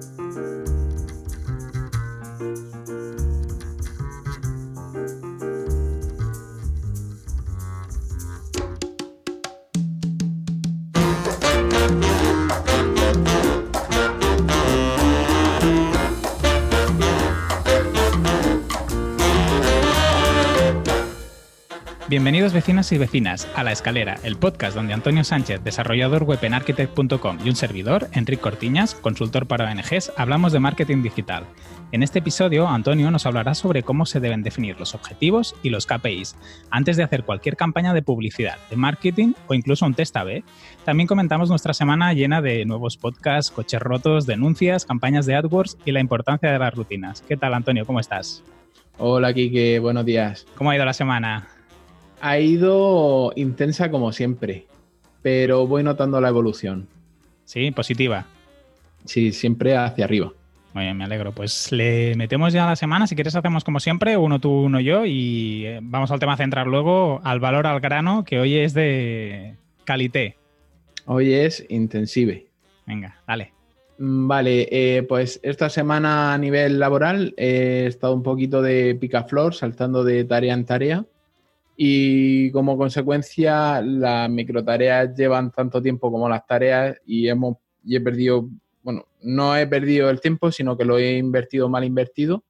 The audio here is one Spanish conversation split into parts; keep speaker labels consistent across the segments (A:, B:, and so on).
A: Thank you. Bienvenidos vecinas y vecinas a La Escalera, el podcast donde Antonio Sánchez, desarrollador web en architect.com y un servidor, Enrique Cortiñas, consultor para ONGs, hablamos de marketing digital. En este episodio, Antonio nos hablará sobre cómo se deben definir los objetivos y los KPIs antes de hacer cualquier campaña de publicidad, de marketing o incluso un test A-B. También comentamos nuestra semana llena de nuevos podcasts, coches rotos, denuncias, campañas de AdWords y la importancia de las rutinas. ¿Qué tal, Antonio? ¿Cómo estás?
B: Hola, Kike. Buenos días.
A: ¿Cómo ha ido la semana?
B: Ha ido intensa como siempre, pero voy notando la evolución.
A: Sí, positiva.
B: Sí, siempre hacia arriba.
A: Muy bien, me alegro. Pues le metemos ya la semana. Si quieres, hacemos como siempre, uno tú, uno yo, y eh, vamos al tema central luego, al valor al grano, que hoy es de calité.
B: Hoy es intensive.
A: Venga, dale.
B: Mm, vale, eh, pues esta semana a nivel laboral he estado un poquito de picaflor, saltando de tarea en tarea y como consecuencia las microtareas llevan tanto tiempo como las tareas y hemos y he perdido, bueno, no he perdido el tiempo, sino que lo he invertido mal invertido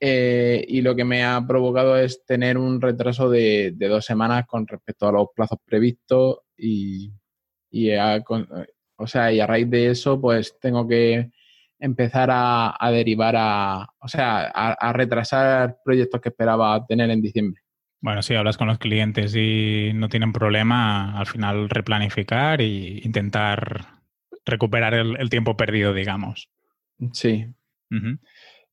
B: eh, y lo que me ha provocado es tener un retraso de, dos semanas con respecto a los plazos previstos y, a, o sea, y a raíz de eso pues tengo que empezar a, derivar a, o sea, a retrasar proyectos que esperaba tener en diciembre.
A: Bueno, si hablas con los clientes y no tienen problema, al final replanificar e intentar recuperar el, tiempo perdido, digamos.
B: Sí.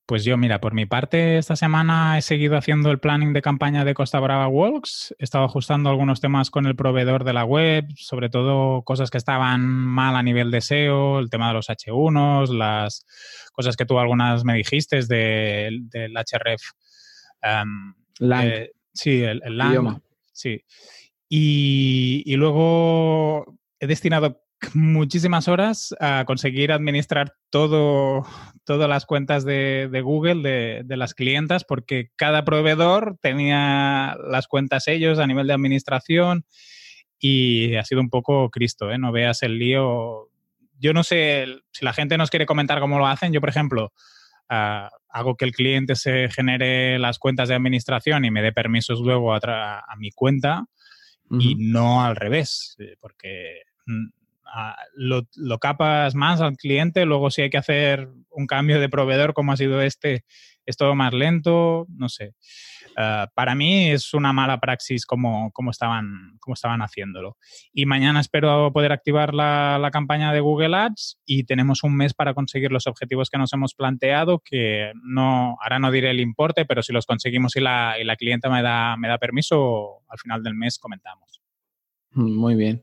A: Pues yo, mira, por mi parte, esta semana he seguido haciendo el planning de campaña de Costa Brava Walks. He estado ajustando algunos temas con el proveedor de la web, sobre todo cosas que estaban mal a nivel de SEO, el tema de los H1s, las cosas que tú algunas me dijiste del href. Um, Sí, el, el Sí. Y, luego he destinado muchísimas horas a conseguir administrar todo, todas las cuentas de, Google de, las clientas, porque cada proveedor tenía las cuentas ellos a nivel de administración y ha sido un poco Cristo, ¿eh? No veas el lío. Yo no sé si la gente nos quiere comentar cómo lo hacen. Yo, por ejemplo, hago que el cliente se genere las cuentas de administración y me dé permisos luego a, mi cuenta y no al revés, eh, porque mm, lo, lo, capas más al cliente, luego si hay que hacer un cambio de proveedor como ha sido este, es todo más lento, no sé. Eh, para mí es una mala praxis como, estaban, como estaban haciéndolo. Y mañana espero poder activar la, campaña de Google Ads y tenemos un mes para conseguir los objetivos que nos hemos planteado, que no, ahora no diré el importe, pero si los conseguimos y la, y la clienta me da, me da permiso, al final del mes comentamos.
B: Muy bien.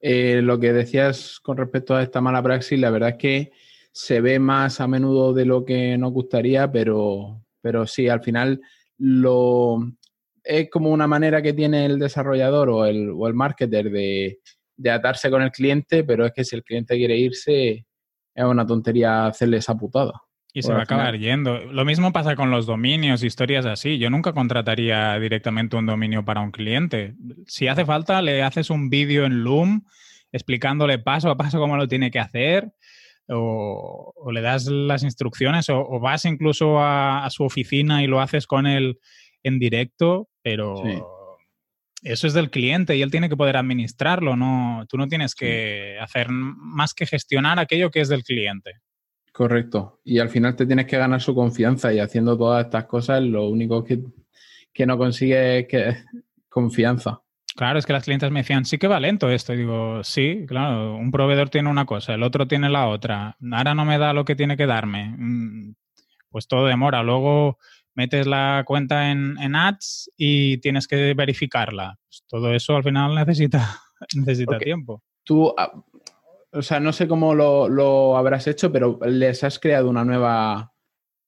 B: Eh, lo que decías con respecto a esta mala praxis, la verdad es que se ve más a menudo de lo que nos gustaría, pero, pero sí, al final lo, es como una manera que tiene el desarrollador o el, o el marketer de, atarse con el cliente, pero es que si el cliente quiere irse, es una tontería hacerle esa putada.
A: Y se va a acabar yendo. Lo mismo pasa con los dominios, historias así. Yo nunca contrataría directamente un dominio para un cliente. Si hace falta, le haces un vídeo en Loom explicándole paso a paso cómo lo tiene que hacer o, le das las instrucciones o, vas incluso a, su oficina y lo haces con él en directo, pero eso es del cliente y él tiene que poder administrarlo, no, tú no tienes que hacer más que gestionar aquello que es del cliente.
B: Correcto. Y al final te tienes que ganar su confianza y haciendo todas estas cosas lo único que, que no consigue es que, confianza.
A: Claro, es que las clientes me decían, sí que va lento esto. Y digo, sí, claro, un proveedor tiene una cosa, el otro tiene la otra. Ahora no me da lo que tiene que darme. Mm, pues todo demora. Luego metes la cuenta en, ads y tienes que verificarla. Pues todo eso al final necesita, necesita tiempo.
B: Tú, ah, o sea, no sé cómo lo, habrás hecho, pero les has creado una nueva,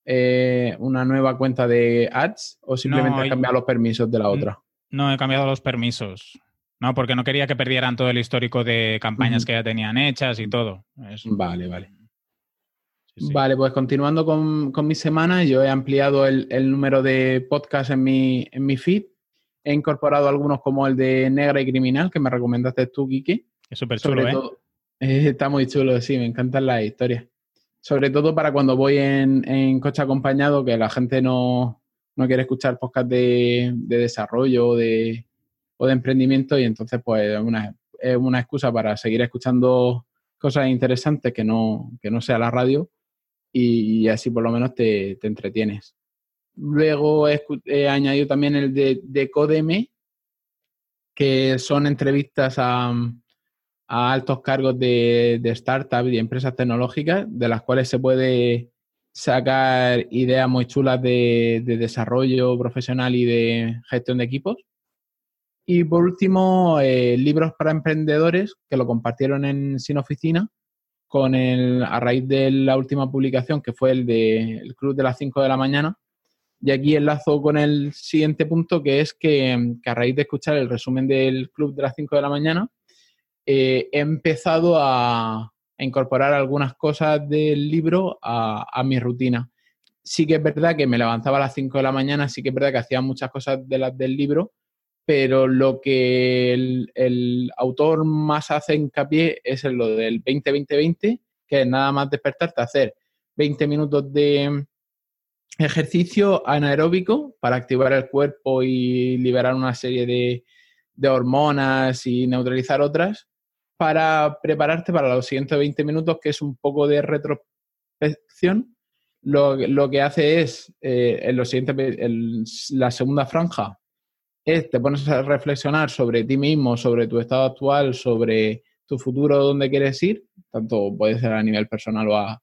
B: eh, una nueva cuenta de ads o simplemente has cambiado los permisos de la otra.
A: No, he cambiado los permisos. No, porque no quería que perdieran todo el histórico de campañas que ya tenían hechas y todo.
B: Vale, vale. Vale, pues continuando con, mi semana, yo he ampliado el, número de podcasts en mi, en mi feed. He incorporado algunos como el de Negra y Criminal, que me recomendaste tú, Kiki.
A: Es súper chulo, ¿eh?
B: está muy chulo, sí, me encantan las historias. Sobre todo para cuando voy en, coche acompañado, que la gente no, quiere escuchar podcast de, desarrollo o de, o de emprendimiento y entonces pues es una, es una excusa para seguir escuchando cosas interesantes que no, que no sea la radio y, así por lo menos te, entretienes. Luego he, añadido también el de, de Codeme, que son entrevistas a, altos cargos de, de startups y empresas tecnológicas, de las cuales se puede sacar ideas muy chulas de, desarrollo profesional y de gestión de equipos. Y por último, eh, libros para emprendedores que lo compartieron en Sin Oficina con el, a raíz de la última publicación que fue el de el Club de las 5 de la mañana. Y aquí enlazo con el siguiente punto que es que, a raíz de escuchar el resumen del Club de las 5 de la mañana, eh, he empezado a, incorporar algunas cosas del libro a, a, mi rutina. Sí que es verdad que me levantaba a las 5 de la mañana, sí que es verdad que hacía muchas cosas de las del libro, pero lo que el, autor más hace hincapié es en lo del 20-20-20, que es nada más despertarte a hacer 20 minutos de ejercicio anaeróbico para activar el cuerpo y liberar una serie de, hormonas y neutralizar otras, para prepararte para los siguientes 20 minutos, que es un poco de retrospección. Lo, que hace es, eh, en los siguientes, en la segunda franja, es te pones a reflexionar sobre ti mismo, sobre tu estado actual, sobre tu futuro, dónde quieres ir, tanto puede ser a nivel personal o a,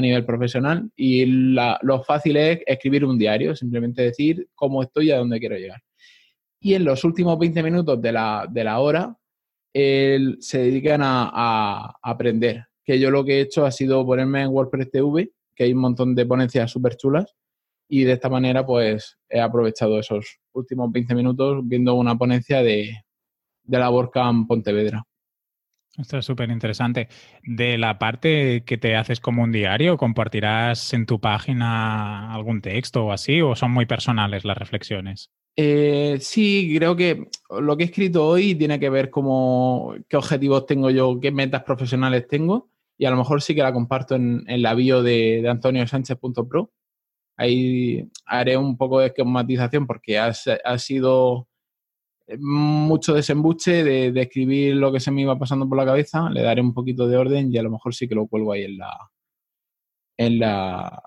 B: nivel profesional. Y lo fácil es escribir un diario, simplemente decir cómo estoy y a dónde quiero llegar. Y en los últimos 20 minutos de la, de la hora se dedican a, a, aprender. Que yo lo que he hecho ha sido ponerme en WordPress TV, que hay un montón de ponencias súper chulas, y de esta manera pues he aprovechado esos últimos 20 minutos viendo una ponencia de, de la WordCamp Pontevedra.
A: Esto es súper interesante. De la parte que te haces como un diario, ¿compartirás en tu página algún texto o así? ¿O son muy personales las reflexiones?
B: Eh, sí, creo que lo que he escrito hoy tiene que ver como qué objetivos tengo yo, qué metas profesionales tengo. Y a lo mejor sí que la comparto en, en la bio de, de antoniosánchez.pro ahí haré un poco de esquematización porque ha, sido eh, mucho desembuche de, escribir lo que se me iba pasando por la cabeza, le daré un poquito de orden y a lo mejor sí que lo cuelgo ahí en la en la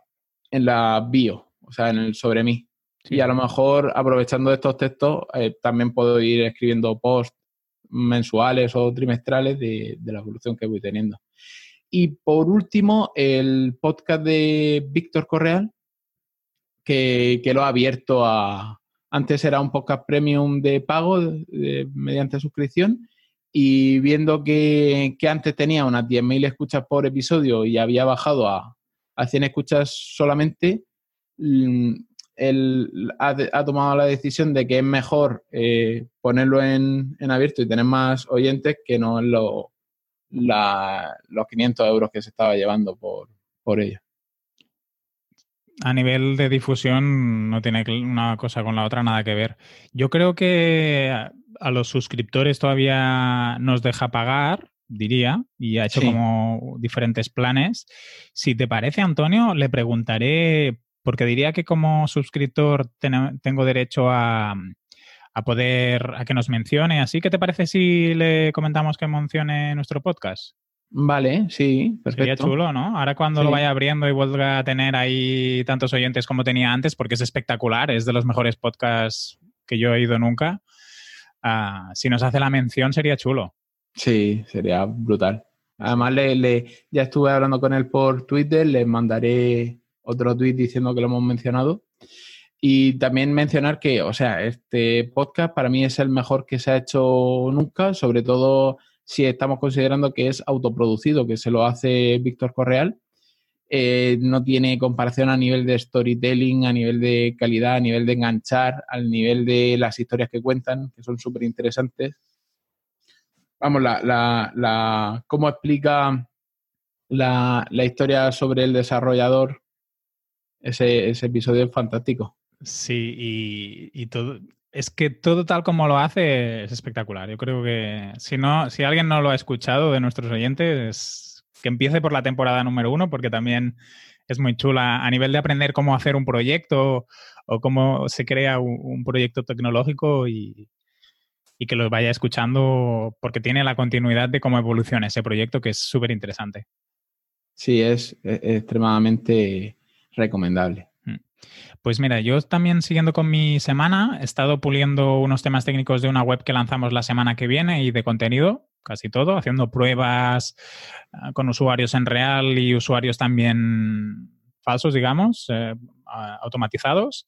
B: en la bio, o sea, en el sobre mí. Y a lo mejor aprovechando estos textos eh, también puedo ir escribiendo posts mensuales o trimestrales de, la evolución que voy teniendo. Y por último, el podcast de Víctor Correal, que, lo ha abierto a... Antes era un podcast premium de pago mediante suscripción y viendo que, antes tenía unas 10.000 escuchas por episodio y había bajado a, a 100 escuchas solamente, mm, él ha, tomado la decisión de que es mejor eh, ponerlo en, abierto y tener más oyentes que no en lo, los 500 euros que se estaba llevando por, por ello
A: a nivel de difusión no tiene una cosa con la otra nada que ver. Yo creo que a los suscriptores todavía nos deja pagar, diría, y ha hecho como diferentes planes. Si te parece, Antonio, le preguntaré, porque diría que como suscriptor tengo derecho a, a poder, a que nos mencione. Así que te parece si le comentamos que mencione nuestro podcast?
B: Vale, sí, perfecto.
A: Sería chulo, ¿no? Ahora cuando lo vaya abriendo y vuelva a tener ahí tantos oyentes como tenía antes, porque es espectacular, es de los mejores podcasts que yo he ido nunca. Ah, si nos hace la mención sería chulo.
B: Sí, sería brutal. Además, le, ya estuve hablando con él por Twitter, le mandaré otro tweet diciendo que lo hemos mencionado. Y también mencionar que, o sea, este podcast para mí es el mejor que se ha hecho nunca, sobre todo si estamos considerando que es autoproducido, que se lo hace Víctor Correal. Eh, no tiene comparación a nivel de storytelling, a nivel de calidad, a nivel de enganchar, al nivel de las historias que cuentan, que son súper interesantes. Vamos, la, la, la, cómo explica la, historia sobre el desarrollador. Ese, episodio es fantástico.
A: Sí, y, todo. Es que todo tal como lo hace es espectacular. Yo creo que si no, si alguien no lo ha escuchado de nuestros oyentes, que empiece por la temporada número uno, porque también es muy chula a nivel de aprender cómo hacer un proyecto o cómo se crea un, proyecto tecnológico y, que lo vaya escuchando porque tiene la continuidad de cómo evoluciona ese proyecto que es súper interesante.
B: Sí, es, extremadamente recomendable. Mm.
A: Pues mira, yo también siguiendo con mi semana, he estado puliendo unos temas técnicos de una web que lanzamos la semana que viene y de contenido, casi todo, haciendo pruebas ah, con usuarios en real y usuarios también falsos, digamos, eh, automatizados.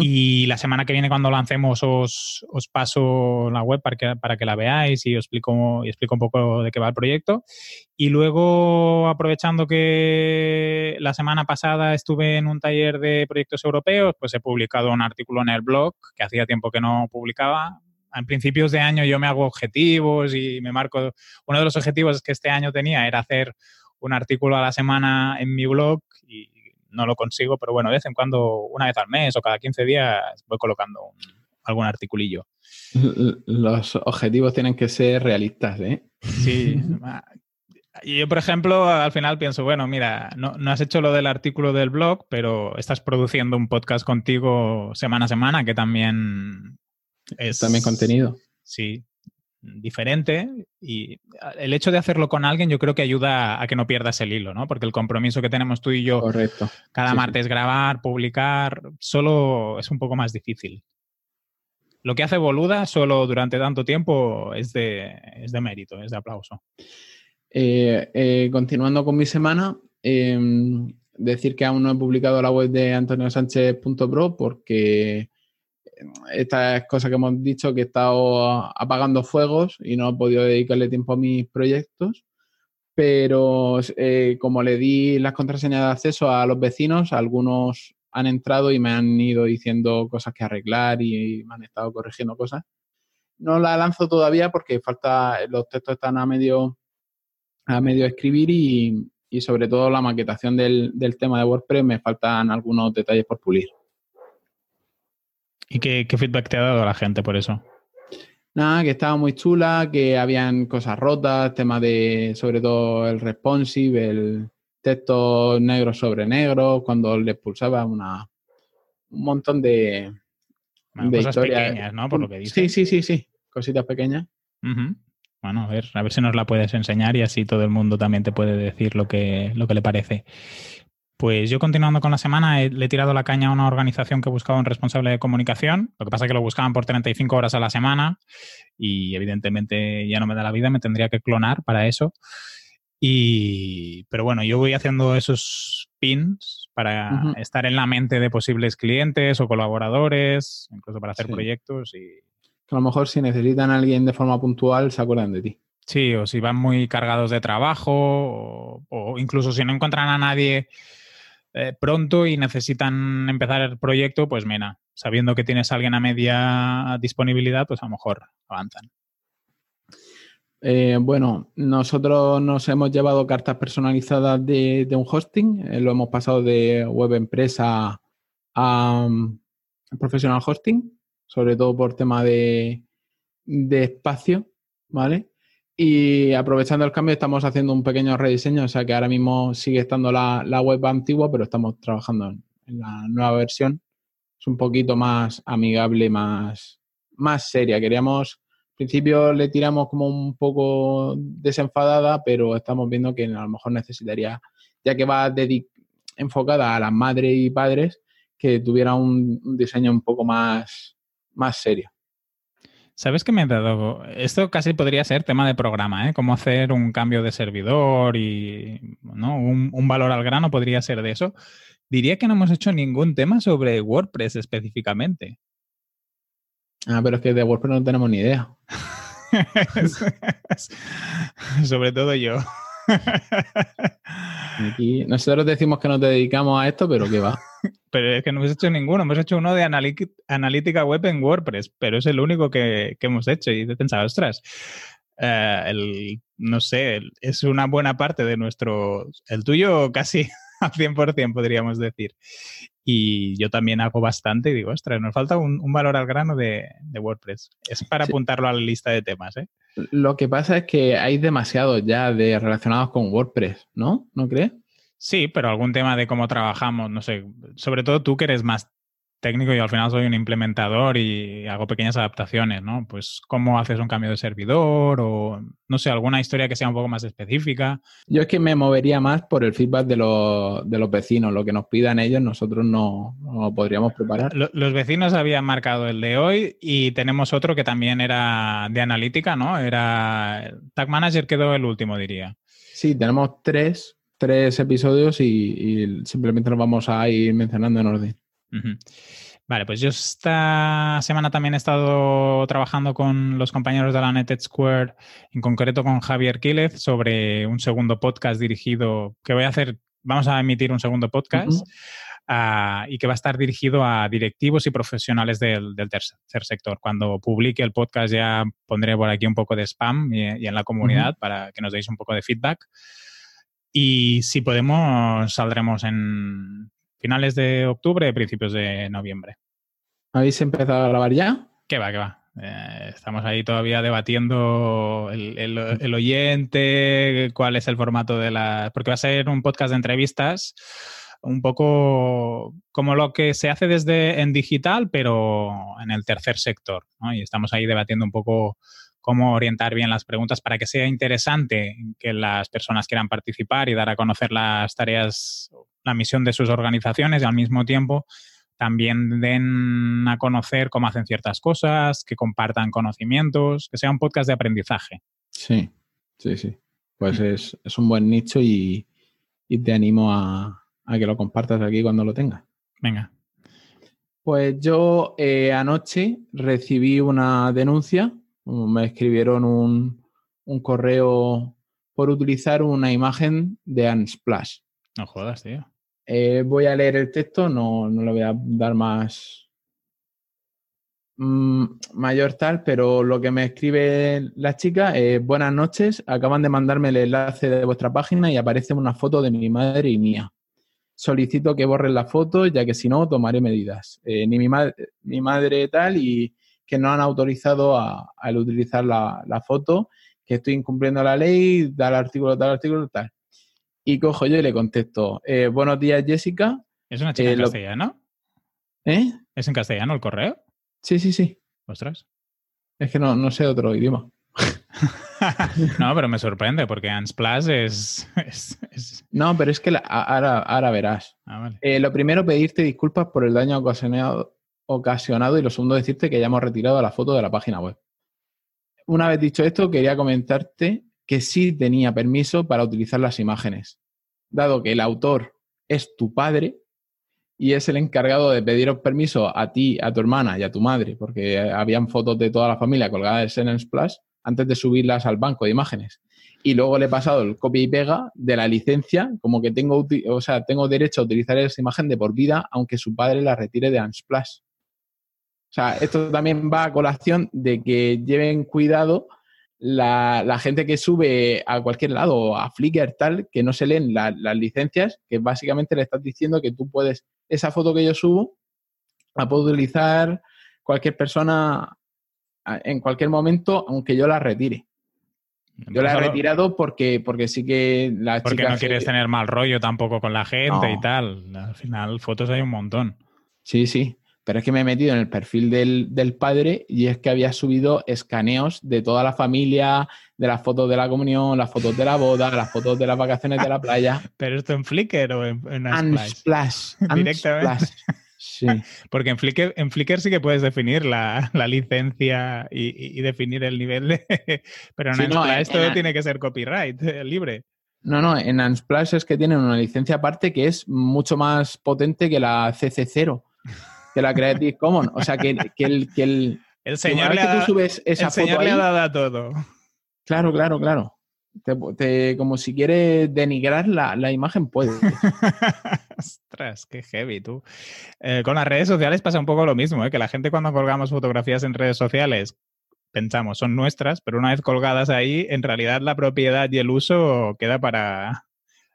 A: Y la semana que viene, cuando lancemos, os, paso la web para que, para que la veáis y os explico, y explico un poco de qué va el proyecto. Y luego, aprovechando que la semana pasada estuve en un taller de proyectos europeos, pues he publicado un artículo en el blog que hacía tiempo que no publicaba. En principios de año yo me hago objetivos y me marco. Uno de los objetivos que este año tenía era hacer un artículo a la semana en mi blog no lo consigo, pero bueno, de vez en cuando, una vez al mes o cada 15 días, voy colocando algún articulillo.
B: Los objetivos tienen que ser realistas, ¿eh?
A: Sí. Y yo, por ejemplo, al final pienso, bueno, mira, no, has hecho lo del artículo del blog, pero estás produciendo un podcast contigo semana a semana, que también es...
B: También contenido.
A: Sí, diferente y el hecho de hacerlo con alguien yo creo que ayuda a que no pierdas el hilo, ¿no? Porque el compromiso que tenemos tú y yo
B: Correcto.
A: cada martes grabar, publicar, solo es un poco más difícil. Lo que hace Boluda solo durante tanto tiempo es de, es de mérito, es de aplauso.
B: Eh, eh, continuando con mi semana, em, decir que aún no he publicado la web de antoniosánchez.pro porque estas cosas que hemos dicho, que he estado apagando fuegos y no he podido dedicarle tiempo a mis proyectos, pero eh, como le di las contraseñas de acceso a los vecinos, algunos han entrado y me han ido diciendo cosas que arreglar y me han estado corrigiendo cosas. No la lanzo todavía porque falta, los textos están a medio, a medio escribir y, sobre todo la maquetación del tema de WordPress me faltan algunos detalles por pulir.
A: ¿Y qué, feedback te ha dado la gente por eso?
B: Nada, que estaba muy chula, que habían cosas rotas, temas de, sobre todo el responsive, el texto negro sobre negro, cuando le pulsaba una, un montón de,
A: cosas pequeñas, ¿no? Por lo que dices. Sí,
B: sí, sí, sí, cositas pequeñas.
A: Bueno, a ver, a ver si nos la puedes enseñar y así todo el mundo también te puede decir lo que, lo que le parece. Pues yo continuando con la semana le he tirado la caña a una organización que buscaba un responsable de comunicación. Lo que pasa es que lo buscaban por 35 horas a la semana y evidentemente ya no me da la vida, me tendría que clonar para eso. Y, pero bueno, yo voy haciendo esos pins para estar en la mente de posibles clientes o colaboradores, incluso para hacer proyectos. Y...
B: A lo mejor si necesitan a alguien de forma puntual, se acuerdan de ti.
A: Sí, o si van muy cargados de trabajo, o incluso si no encuentran a nadie eh, pronto y necesitan empezar el proyecto, pues mira, sabiendo que tienes a alguien a media disponibilidad, pues a lo mejor avanzan.
B: Eh, bueno, nosotros nos hemos llevado cartas personalizadas de, un hosting, eh, lo hemos pasado de web empresa a, um, professional hosting, sobre todo por tema de, de espacio, ¿vale? Y aprovechando el cambio, estamos haciendo un pequeño rediseño, o sea que ahora mismo sigue estando la, web antigua, pero estamos trabajando en, la nueva versión. Es un poquito más amigable, más, más seria. Queríamos, al principio le tiramos como un poco desenfadada, pero estamos viendo que a lo mejor necesitaría, ya que va enfocada a las madres y padres, que tuviera un, un diseño un poco más, más serio.
A: ¿Sabes qué me he dado? Esto casi podría ser tema de programa, ¿eh? Cómo hacer un cambio de servidor y ¿no? un, valor al grano podría ser de eso. Diría que no hemos hecho ningún tema sobre WordPress específicamente.
B: Ah, pero es que de WordPress no tenemos ni idea.
A: sobre todo yo.
B: Nosotros decimos que nos dedicamos a esto, pero ¿qué va?
A: pero es que no hemos hecho ninguno. Hemos hecho uno de analítica web en WordPress, pero es el único que, hemos hecho. Y he pensado, ostras, eh, el, no sé, es una buena parte de nuestro, el tuyo casi al 100% podríamos decir. Y yo también hago bastante y digo, ostras, nos falta un, valor al grano de, WordPress. Es para apuntarlo a la lista de temas. ¿eh?
B: Lo que pasa es que hay demasiados ya de relacionados con WordPress, ¿no? ¿No crees?
A: Sí, pero algún tema de cómo trabajamos, no sé, sobre todo tú que eres más técnico y al final soy un implementador y hago pequeñas adaptaciones, ¿no? Pues cómo haces un cambio de servidor o, no sé, alguna historia que sea un poco más específica.
B: Yo es que me movería más por el feedback de los, de los vecinos, lo que nos pidan ellos, nosotros no, no podríamos preparar.
A: Los vecinos habían marcado el de hoy y tenemos otro que también era de analítica, ¿no? Era Tag Manager quedó el último, diría.
B: Sí, tenemos tres, tres episodios y simplemente nos vamos a ir mencionando en orden.
A: Vale, pues yo esta semana también he estado trabajando con los compañeros de la Netted Square, en concreto con Javier Quílez, sobre un segundo podcast dirigido, que voy a hacer, vamos a emitir un segundo podcast ah, y que va a estar dirigido a directivos y profesionales del, tercer, sector. Cuando publique el podcast ya pondré por aquí un poco de spam y, en la comunidad para que nos deis un poco de feedback. Y si podemos, saldremos en finales de octubre, principios de noviembre.
B: ¿Habéis empezado a grabar ya?
A: ¿Qué va, qué va? Eh, estamos ahí todavía debatiendo el, oyente, cuál es el formato de la... Porque va a ser un podcast de entrevistas un poco como lo que se hace desde en digital, pero en el tercer sector. Y estamos ahí debatiendo un poco cómo orientar bien las preguntas para que sea interesante que las personas quieran participar y dar a conocer las tareas, la misión de sus organizaciones y al mismo tiempo también den a conocer cómo hacen ciertas cosas, que compartan conocimientos, que sea un podcast de aprendizaje.
B: Sí, sí, sí. Pues mm. es, un buen nicho y, te animo a, que lo compartas aquí cuando lo tengas.
A: Venga.
B: Pues yo eh, anoche recibí una denuncia me escribieron un, correo por utilizar una imagen de Unsplash.
A: No jodas, tío.
B: Eh, voy a leer el texto, no, no le voy a dar más mm, mayor tal, pero lo que me escribe la chica es buenas noches, acaban de mandarme el enlace de vuestra página y aparece una foto de mi madre y mía. Solicito que borren la foto, ya que si no, tomaré medidas. Eh, ni mi, madre, mi madre tal y que no han autorizado al utilizar la, foto, que estoy incumpliendo la ley, tal artículo, tal artículo, tal. Y cojo yo y le contesto, eh, buenos días Jessica.
A: ¿Es una chica en eh, castellano?
B: ¿Eh?
A: ¿Es en castellano el correo?
B: Sí, sí, sí.
A: Ostras.
B: Es que no, no sé otro idioma.
A: no, pero me sorprende porque Unsplash es, es,
B: No, pero es que ahora, ahora verás.
A: Ah,
B: eh, lo primero, pedirte disculpas por el daño ocasionado, ocasionado y lo segundo decirte que ya hemos retirado la foto de la página web. Una vez dicho esto, quería comentarte que sí tenía permiso para utilizar las imágenes, dado que el autor es tu padre y es el encargado de pediros permiso a ti, a tu hermana y a tu madre, porque habían fotos de toda la familia colgadas en el Splash antes de subirlas al banco de imágenes. Y luego le he pasado el copia y pega de la licencia, como que tengo, o sea, tengo derecho a utilizar esa imagen de por vida, aunque su padre la retire de Unsplash. O sea, esto también va a colación de que lleven cuidado la, gente que sube a cualquier lado, a Flickr, tal, que no se leen las licencias, que básicamente le estás diciendo que tú puedes, esa foto que yo subo, la puedo utilizar cualquier persona en cualquier momento, aunque yo la retire. Yo la he retirado porque, porque sí que la
A: Porque no quieres tener mal rollo tampoco con la gente y tal. Al final, fotos hay un montón.
B: Sí, sí. Pero es que me he metido en el perfil del, padre y es que había subido escaneos de toda la familia, de las fotos de la comunión, las fotos de la boda, las fotos de las vacaciones de la playa.
A: ¿Pero esto en Flickr o en, en
B: Unsplash?
A: Directamente. Sí. Porque en Flickr, en Flickr sí que puedes definir la, licencia y, definir el nivel de... Pero en Unsplash esto tiene que ser copyright, eh, libre.
B: No, no, en Unsplash es que tienen una licencia aparte que es mucho más potente que la CC0 que la Creative Commons. O sea, que, el, que el,
A: el señor, le, ha, subes esa foto le ha dado a todo.
B: Claro, claro, claro. Te, como si quieres denigrar la, imagen, puedes.
A: Ostras, qué heavy tú. Eh, con las redes sociales pasa un poco lo mismo, ¿eh? que la gente cuando colgamos fotografías en redes sociales pensamos son nuestras, pero una vez colgadas ahí, en realidad la propiedad y el uso queda para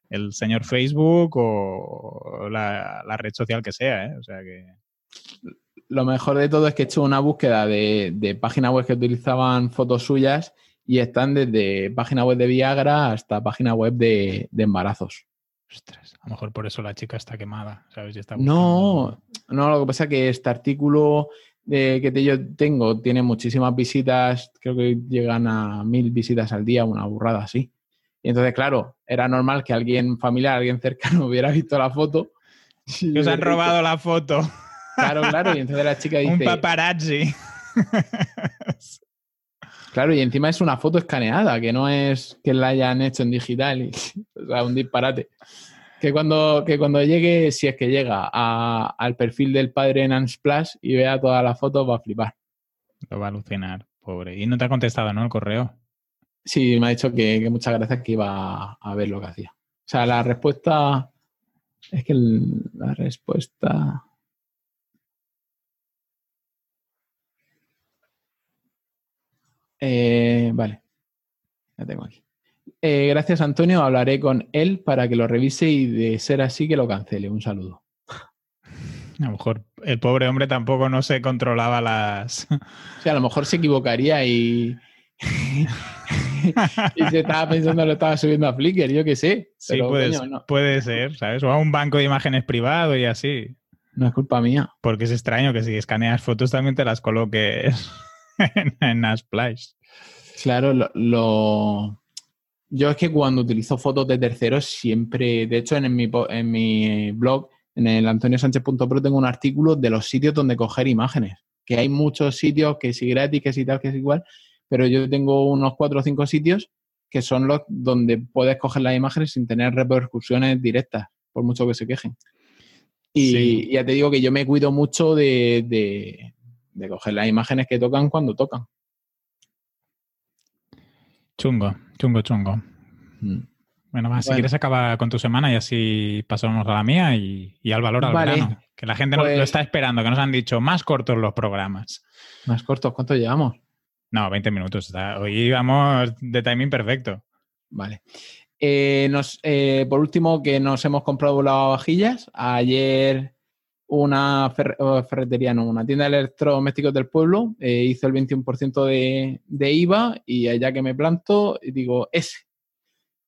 A: el señor Facebook o la, red social que sea, ¿eh? O sea que...
B: Lo mejor de todo es que he hecho una búsqueda de, de páginas web que utilizaban fotos suyas y están desde página web de Viagra hasta página web de, embarazos.
A: Ostras, a lo mejor por eso la chica está quemada, ¿sabes?
B: no, no, lo que pasa es que este artículo que yo tengo tiene muchísimas visitas, creo que llegan a mil visitas al día, una burrada así. Y entonces, claro, era normal que alguien familiar, alguien cercano hubiera visto la foto.
A: Os han robado la foto.
B: Claro, claro, y entonces la chica dice...
A: Un paparazzi.
B: Claro, y encima es una foto escaneada, que no es que la hayan hecho en digital, o sea, un disparate. Que cuando, que cuando llegue, si es que llega al perfil del padre en Unsplash y vea todas las fotos, va a flipar.
A: Lo va a alucinar, pobre. Y no te ha contestado, ¿no? El correo.
B: Sí, me ha dicho que, muchas gracias que iba a ver lo que hacía. O sea, la respuesta. Es que la respuesta. Eh, vale. Ya tengo aquí. Eh, gracias, Antonio. Hablaré con él para que lo revise y de ser así que lo cancele. Un saludo.
A: A lo mejor el pobre hombre tampoco no se controlaba las.
B: O sea, a lo mejor se equivocaría y. y se estaba pensando lo estaba subiendo a Flickr, yo qué sé.
A: Sí, puede, puede ser, ¿sabes? O a un banco de imágenes privado y así.
B: No es culpa mía.
A: Porque es extraño que si escaneas fotos también te las coloques en, Splash.
B: Claro, lo, yo es que cuando utilizo fotos de terceros siempre, de hecho en mi, en mi blog, en el antoniosánchez.pro tengo un artículo de los sitios donde coger imágenes, que hay muchos sitios que si gratis, que si tal, que es igual, pero yo tengo unos cuatro o cinco sitios que son los donde puedes coger las imágenes sin tener repercusiones directas, por mucho que se quejen. Y ya te digo que yo me cuido mucho de, de coger las imágenes que tocan cuando tocan.
A: Chungo, chungo, chungo. Mm. Bueno, más, si quieres acabar con tu semana y así pasamos a la mía y, al valor al verano. Que la gente lo pues está esperando, que nos han dicho más cortos los programas.
B: Más cortos, ¿cuánto llevamos?
A: No, 20 minutos. Hoy vamos de timing perfecto.
B: Vale. Eh, nos, eh, por último, que nos hemos comprado lavavajillas. Ayer una ferretería, no, una tienda de electrodomésticos del pueblo, eh, hizo el 21% de, de, IVA y allá que me planto, digo, ese.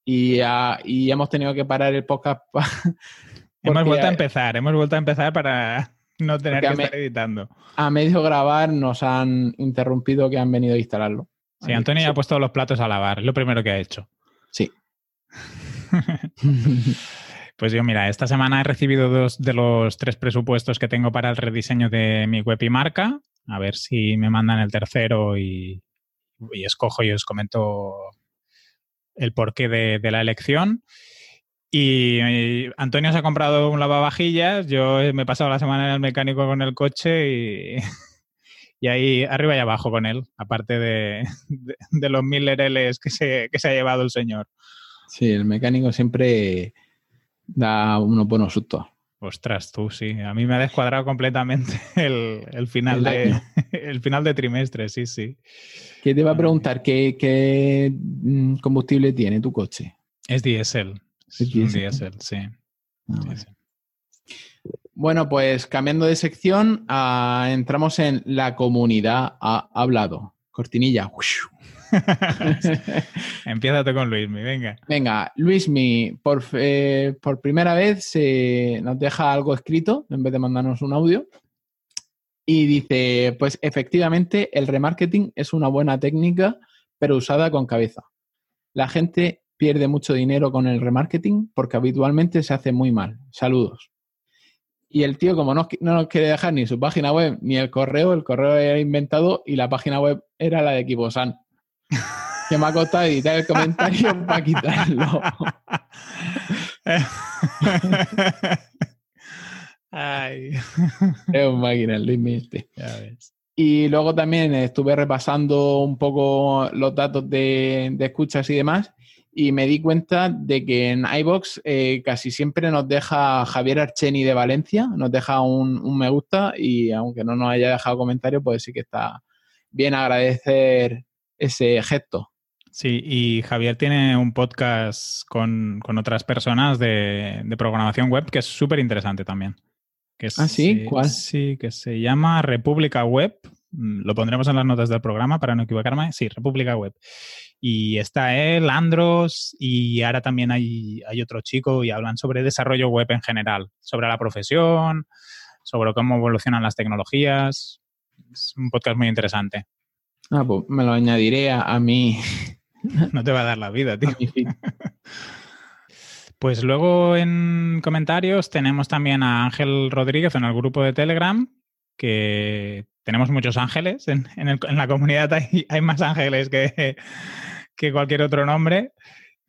B: Y, y hemos tenido que parar el podcast.
A: hemos vuelto a empezar, hemos vuelto a empezar para no tener que estar editando.
B: A medio grabar nos han interrumpido que han venido a instalarlo.
A: Sí, Antonio ya ha puesto los platos a lavar, es lo primero que ha hecho.
B: Sí.
A: Pues yo, mira, esta semana he recibido dos de los tres presupuestos que tengo para el rediseño de mi web y marca. A ver si me mandan el tercero y, escojo y os comento el porqué de, la elección. Y, Antonio se ha comprado un lavavajillas, yo me he pasado la semana en el mecánico con el coche y, y ahí arriba y abajo con él, aparte de, los mil LLs que se, que se ha llevado el señor.
B: Sí, el mecánico siempre da unos buenos sustos.
A: Ostras, tú sí. A mí me ha descuadrado completamente el, final, de, el final de trimestre, sí, sí.
B: ¿Qué te va a preguntar? ¿Qué, mm, combustible tiene tu coche?
A: Es diésel. Es diésel, sí. Ah,
B: bueno, pues cambiando de sección, ah, entramos en la comunidad ha hablado. Cortinilla.
A: Empiézate con Luismi, venga.
B: Venga, Luismi, por, eh, por primera vez nos deja algo escrito en vez de mandarnos un audio. Y dice, pues efectivamente el remarketing es una buena técnica, pero usada con cabeza. La gente pierde mucho dinero con el remarketing porque habitualmente se hace muy mal. Saludos. Y el tío, como no, no, nos quiere dejar ni su página web ni el correo, el correo era inventado y la página web era la de Equiposan que me ha costado editar el comentario para quitarlo.
A: Ay.
B: Es un máquina, Luis este. Y luego también estuve repasando un poco los datos de, escuchas y demás y me di cuenta de que en iBox eh, casi siempre nos deja Javier Archeni de Valencia, nos deja un, un, me gusta y aunque no nos haya dejado comentario, pues sí que está bien agradecer ese gesto.
A: Sí, y Javier tiene un podcast con, otras personas de, programación web que es súper interesante también. Que
B: ah, sí, ¿cuál?
A: Sí, que se llama República Web. Mm, lo pondremos en las notas del programa para no equivocarme. Sí, República Web. Y está él, Andros, y ahora también hay, hay otro chico y hablan sobre desarrollo web en general, sobre la profesión, sobre cómo evolucionan las tecnologías. Es un podcast muy interesante.
B: Ah, pues me lo añadiré a, a mi,
A: no te va a dar la vida, tío. Pues luego en comentarios tenemos también a Ángel Rodríguez en el grupo de Telegram, que tenemos muchos ángeles. En, la comunidad hay, más ángeles que, que, cualquier otro nombre.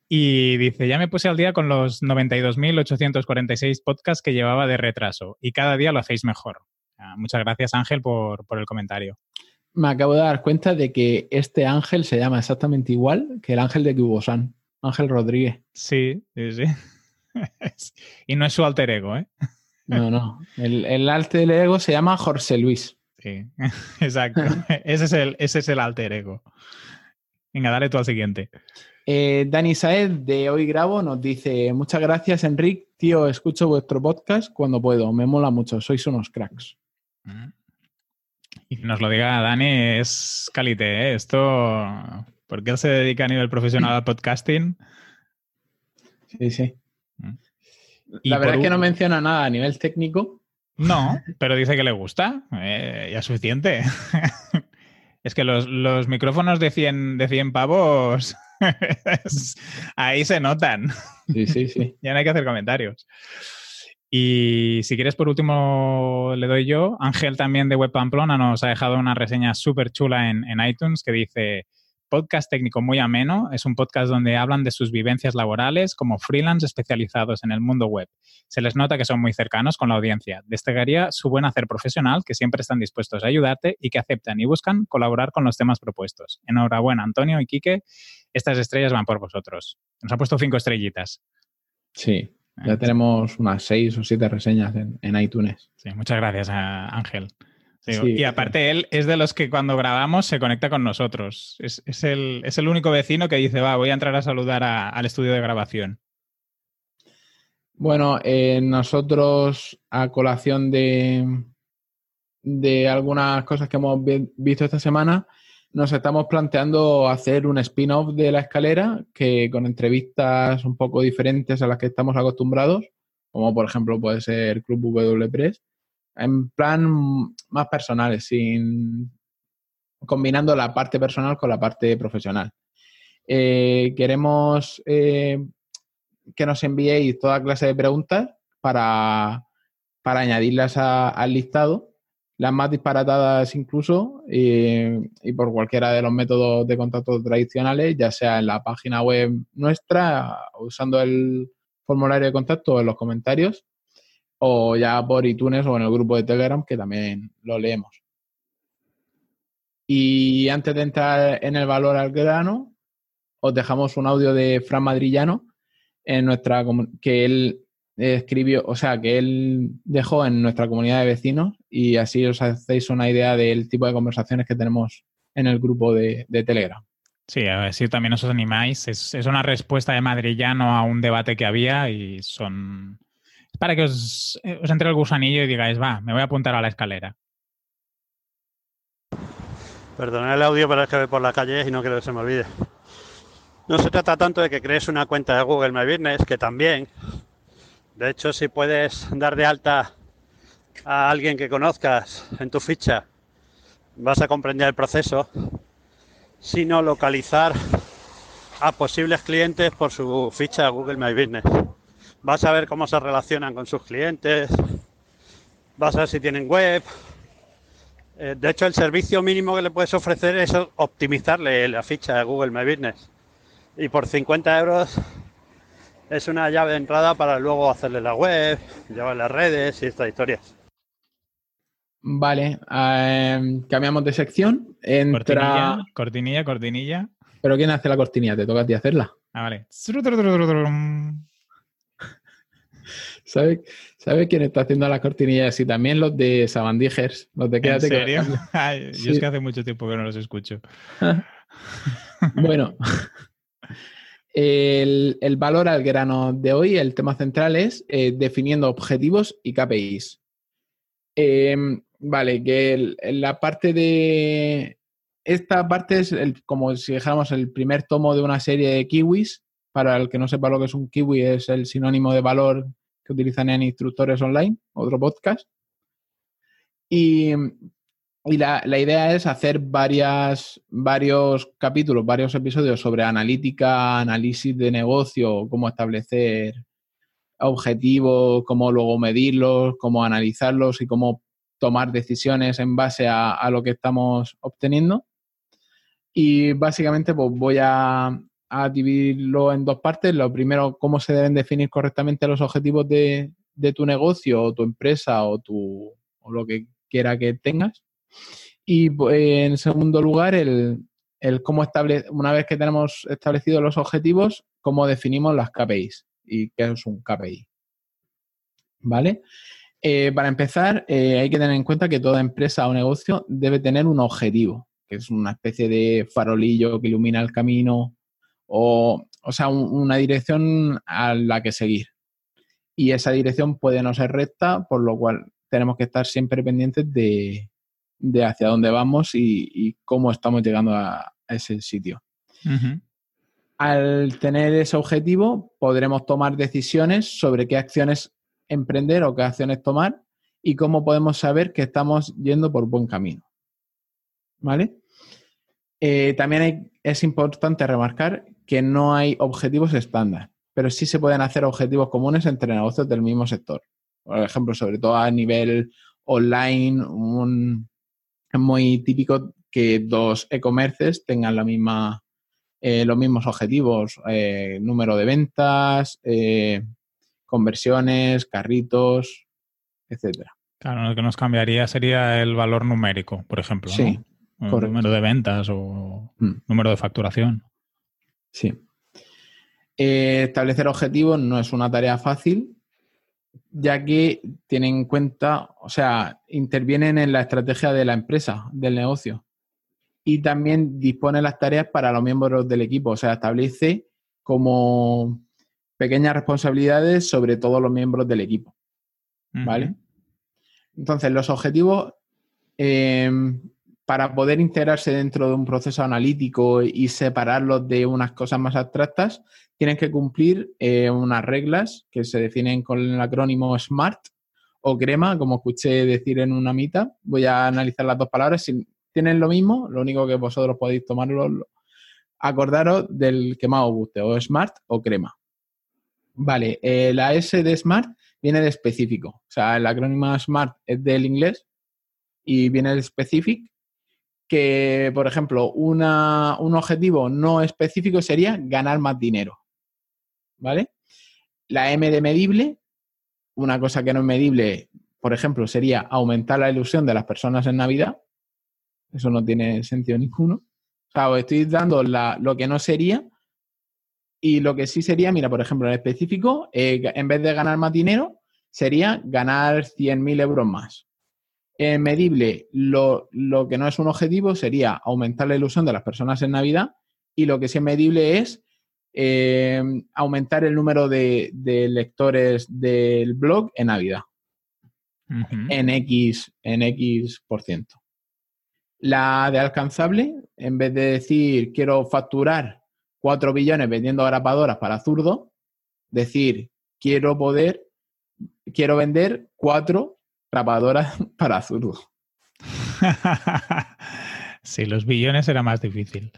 A: Y dice, ya me puse al día con los 92.846 podcasts que llevaba de retraso y cada día lo hacéis mejor. Muchas gracias Ángel por, por el comentario
B: me acabo de dar cuenta de que este ángel se llama exactamente igual que el ángel de Cubosan, Ángel Rodríguez.
A: Sí, sí, sí. y no es su alter ego, ¿eh?
B: No, no. El, alter ego se llama Jorge Luis.
A: Sí, exacto. ese, es el, ese es el alter ego. Venga, dale tú al siguiente.
B: Eh, Dani Saez de Hoy Grabo nos dice: Muchas gracias, Enric. Tío, escucho vuestro podcast cuando puedo. Me mola mucho. Sois unos cracks. Mm.
A: Y nos lo diga Dani, es calité, ¿eh? Esto, porque él se dedica a nivel profesional al podcasting.
B: Sí, sí. Mm. La verdad es que no menciona nada a nivel técnico.
A: No, pero dice que le gusta. Eh, ya es suficiente. es que los, micrófonos de 100, de 100 pavos, ahí se notan.
B: Sí, sí, sí.
A: ya no hay que hacer comentarios. Y si quieres, por último, le doy yo. Ángel también de Web Pamplona nos ha dejado una reseña súper chula en, iTunes que dice, podcast técnico muy ameno. Es un podcast donde hablan de sus vivencias laborales como freelance especializados en el mundo web. Se les nota que son muy cercanos con la audiencia. Destacaría su buen hacer profesional, que siempre están dispuestos a ayudarte y que aceptan y buscan colaborar con los temas propuestos. Enhorabuena, Antonio y Quique. Estas estrellas van por vosotros. Nos ha puesto cinco estrellitas.
B: Sí, ya tenemos unas seis o siete reseñas en, iTunes.
A: Sí, muchas gracias, Ángel. y aparte él es de los que cuando grabamos se conecta con nosotros. Es, el, único vecino que dice, va, voy a entrar a saludar al estudio de grabación.
B: Bueno, eh, nosotros a colación de, de algunas cosas que hemos visto esta semana, nos estamos planteando hacer un spin-off de la escalera que con entrevistas un poco diferentes a las que estamos acostumbrados, como por ejemplo puede ser Club WPress, en plan más personales, sin combinando la parte personal con la parte profesional. Eh, queremos eh, que nos enviéis toda clase de preguntas para, para añadirlas al listado las más disparatadas incluso, y, por cualquiera de los métodos de contacto tradicionales, ya sea en la página web nuestra, usando el formulario de contacto o en los comentarios, o ya por iTunes o en el grupo de Telegram, que también lo leemos. Y antes de entrar en el valor al grano, os dejamos un audio de Fran Madrillano en nuestra que él escribió, o sea, que él dejó en nuestra comunidad de vecinos y así os hacéis una idea del tipo de conversaciones que tenemos en el grupo de, Telegram.
A: Sí, a ver si también os animáis. Es, una respuesta de madrillano a un debate que había y son... Es para que os, os entre el gusanillo y digáis, va, me voy a apuntar a la escalera.
C: Perdonad el audio, pero es que voy por la calle y no quiero que se me olvide. No se trata tanto de que crees una cuenta de Google My Business, que también, de hecho, si puedes dar de alta a alguien que conozcas en tu ficha, vas a comprender el proceso, sino localizar a posibles clientes por su ficha Google My Business. Vas a ver cómo se relacionan con sus clientes, vas a ver si tienen web. Eh, de hecho, el servicio mínimo que le puedes ofrecer es optimizarle la ficha de Google My Business. Y por 50 euros es una llave de entrada para luego hacerle la web, llevar las redes y estas historias.
B: Vale, em, cambiamos de sección.
A: Entra... Cortinilla, cortinilla,
B: ¿Pero quién hace la cortinilla? Te toca a ti hacerla.
A: Ah, vale.
B: ¿Sabe, ¿Sabe quién está haciendo las cortinillas? Y también los de Sabandijers, los de Quédate
A: ¿En serio? Ay, Yo es que hace mucho tiempo que no los escucho.
B: bueno, el, valor al grano de hoy, el tema central es eh, definiendo objetivos y KPIs. Eh, vale, que la parte de... Esta parte es como si dijéramos el primer tomo de una serie de kiwis. Para el que no sepa lo que es un kiwi, es el sinónimo de valor que utilizan en instructores online, otro podcast. Y, y la, idea es hacer varios capítulos, varios episodios sobre analítica, análisis de negocio, cómo establecer objetivos, cómo luego medirlos, cómo analizarlos y cómo tomar decisiones en base a, lo que estamos obteniendo. Y básicamente pues voy a, a dividirlo en dos partes. Lo primero, cómo se deben definir correctamente los objetivos de, de tu negocio o tu empresa o, tu, o lo que quiera que tengas. Y en segundo lugar, el, el cómo establece, una vez que tenemos establecidos los objetivos, cómo definimos las KPIs y qué es un KPI. ¿Vale? Eh, para empezar, eh, hay que tener en cuenta que toda empresa o negocio debe tener un objetivo, que es una especie de farolillo que ilumina el camino o, o sea, un, una dirección a la que seguir. Y esa dirección puede no ser recta, por lo cual tenemos que estar siempre pendientes de, de hacia dónde vamos y, y, cómo estamos llegando a, a ese sitio. Uh -huh. Al tener ese objetivo, podremos tomar decisiones sobre qué acciones emprender o qué acciones tomar y cómo podemos saber que estamos yendo por buen camino. ¿Vale? Eh, también hay, es importante remarcar que no hay objetivos estándar, pero sí se pueden hacer objetivos comunes entre negocios del mismo sector. Por ejemplo, sobre todo a nivel online, un, es muy típico que dos e-commerces tengan la misma, eh, los mismos objetivos, eh, número de ventas, eh, conversiones, carritos, etcétera.
A: Claro, lo que nos cambiaría sería el valor numérico, por ejemplo.
B: Sí.
A: ¿no? El número de ventas o mm. número de facturación.
B: Sí. Eh, establecer objetivos no es una tarea fácil, ya que tienen en cuenta, o sea, intervienen en la estrategia de la empresa, del negocio. Y también dispone las tareas para los miembros del equipo, o sea, establece como pequeñas responsabilidades sobre todos los miembros del equipo. ¿Vale? Uh -huh. Entonces, los objetivos, eh, para poder integrarse dentro de un proceso analítico y separarlos de unas cosas más abstractas, tienen que cumplir eh, unas reglas que se definen con el acrónimo SMART o CREMA, como escuché decir en una mitad. Voy a analizar las dos palabras. Si tienen lo mismo, lo único que vosotros podéis tomarlo, acordaros del que más os guste, o SMART o CREMA. Vale, eh, la S de SMART viene de específico. O sea, el acrónimo SMART es del inglés y viene de specific, que, por ejemplo, una, un objetivo no específico sería ganar más dinero. ¿Vale? La M de medible, una cosa que no es medible, por ejemplo, sería aumentar la ilusión de las personas en Navidad. Eso no tiene sentido ninguno. O sea, os estoy dando la, lo que no sería y lo que sí sería, mira, por ejemplo, en específico, eh, en vez de ganar más dinero, sería ganar 100.000 euros más. En medible, lo, lo, que no es un objetivo sería aumentar la ilusión de las personas en Navidad y lo que sí es medible es eh, aumentar el número de, de, lectores del blog en Navidad. Uh -huh. en, X, en X por ciento. La de alcanzable, en vez de decir quiero facturar 4 billones vendiendo grapadoras para zurdo, decir, quiero poder, quiero vender 4 grapadoras para zurdo.
A: sí, los billones era más difícil.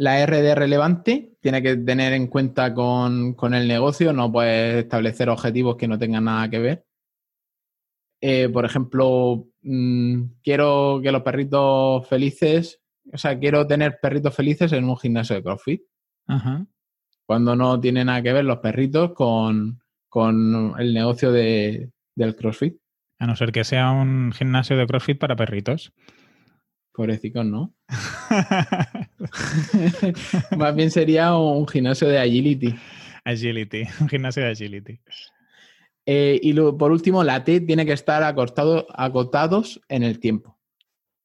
B: La R de relevante tiene que tener en cuenta con, con el negocio, no puedes establecer objetivos que no tengan nada que ver. Eh, por ejemplo, mmm, quiero que los perritos felices o sea, quiero tener perritos felices en un gimnasio de CrossFit.
A: Ajá.
B: Cuando no tiene nada que ver los perritos con, con el negocio de, del CrossFit.
A: A no ser que sea un gimnasio de CrossFit para perritos.
B: Pobrecicos, ¿no? Más bien sería un gimnasio de agility.
A: Agility, un gimnasio de agility.
B: Eh, y por último, la T tiene que estar acortado, acotados en el tiempo.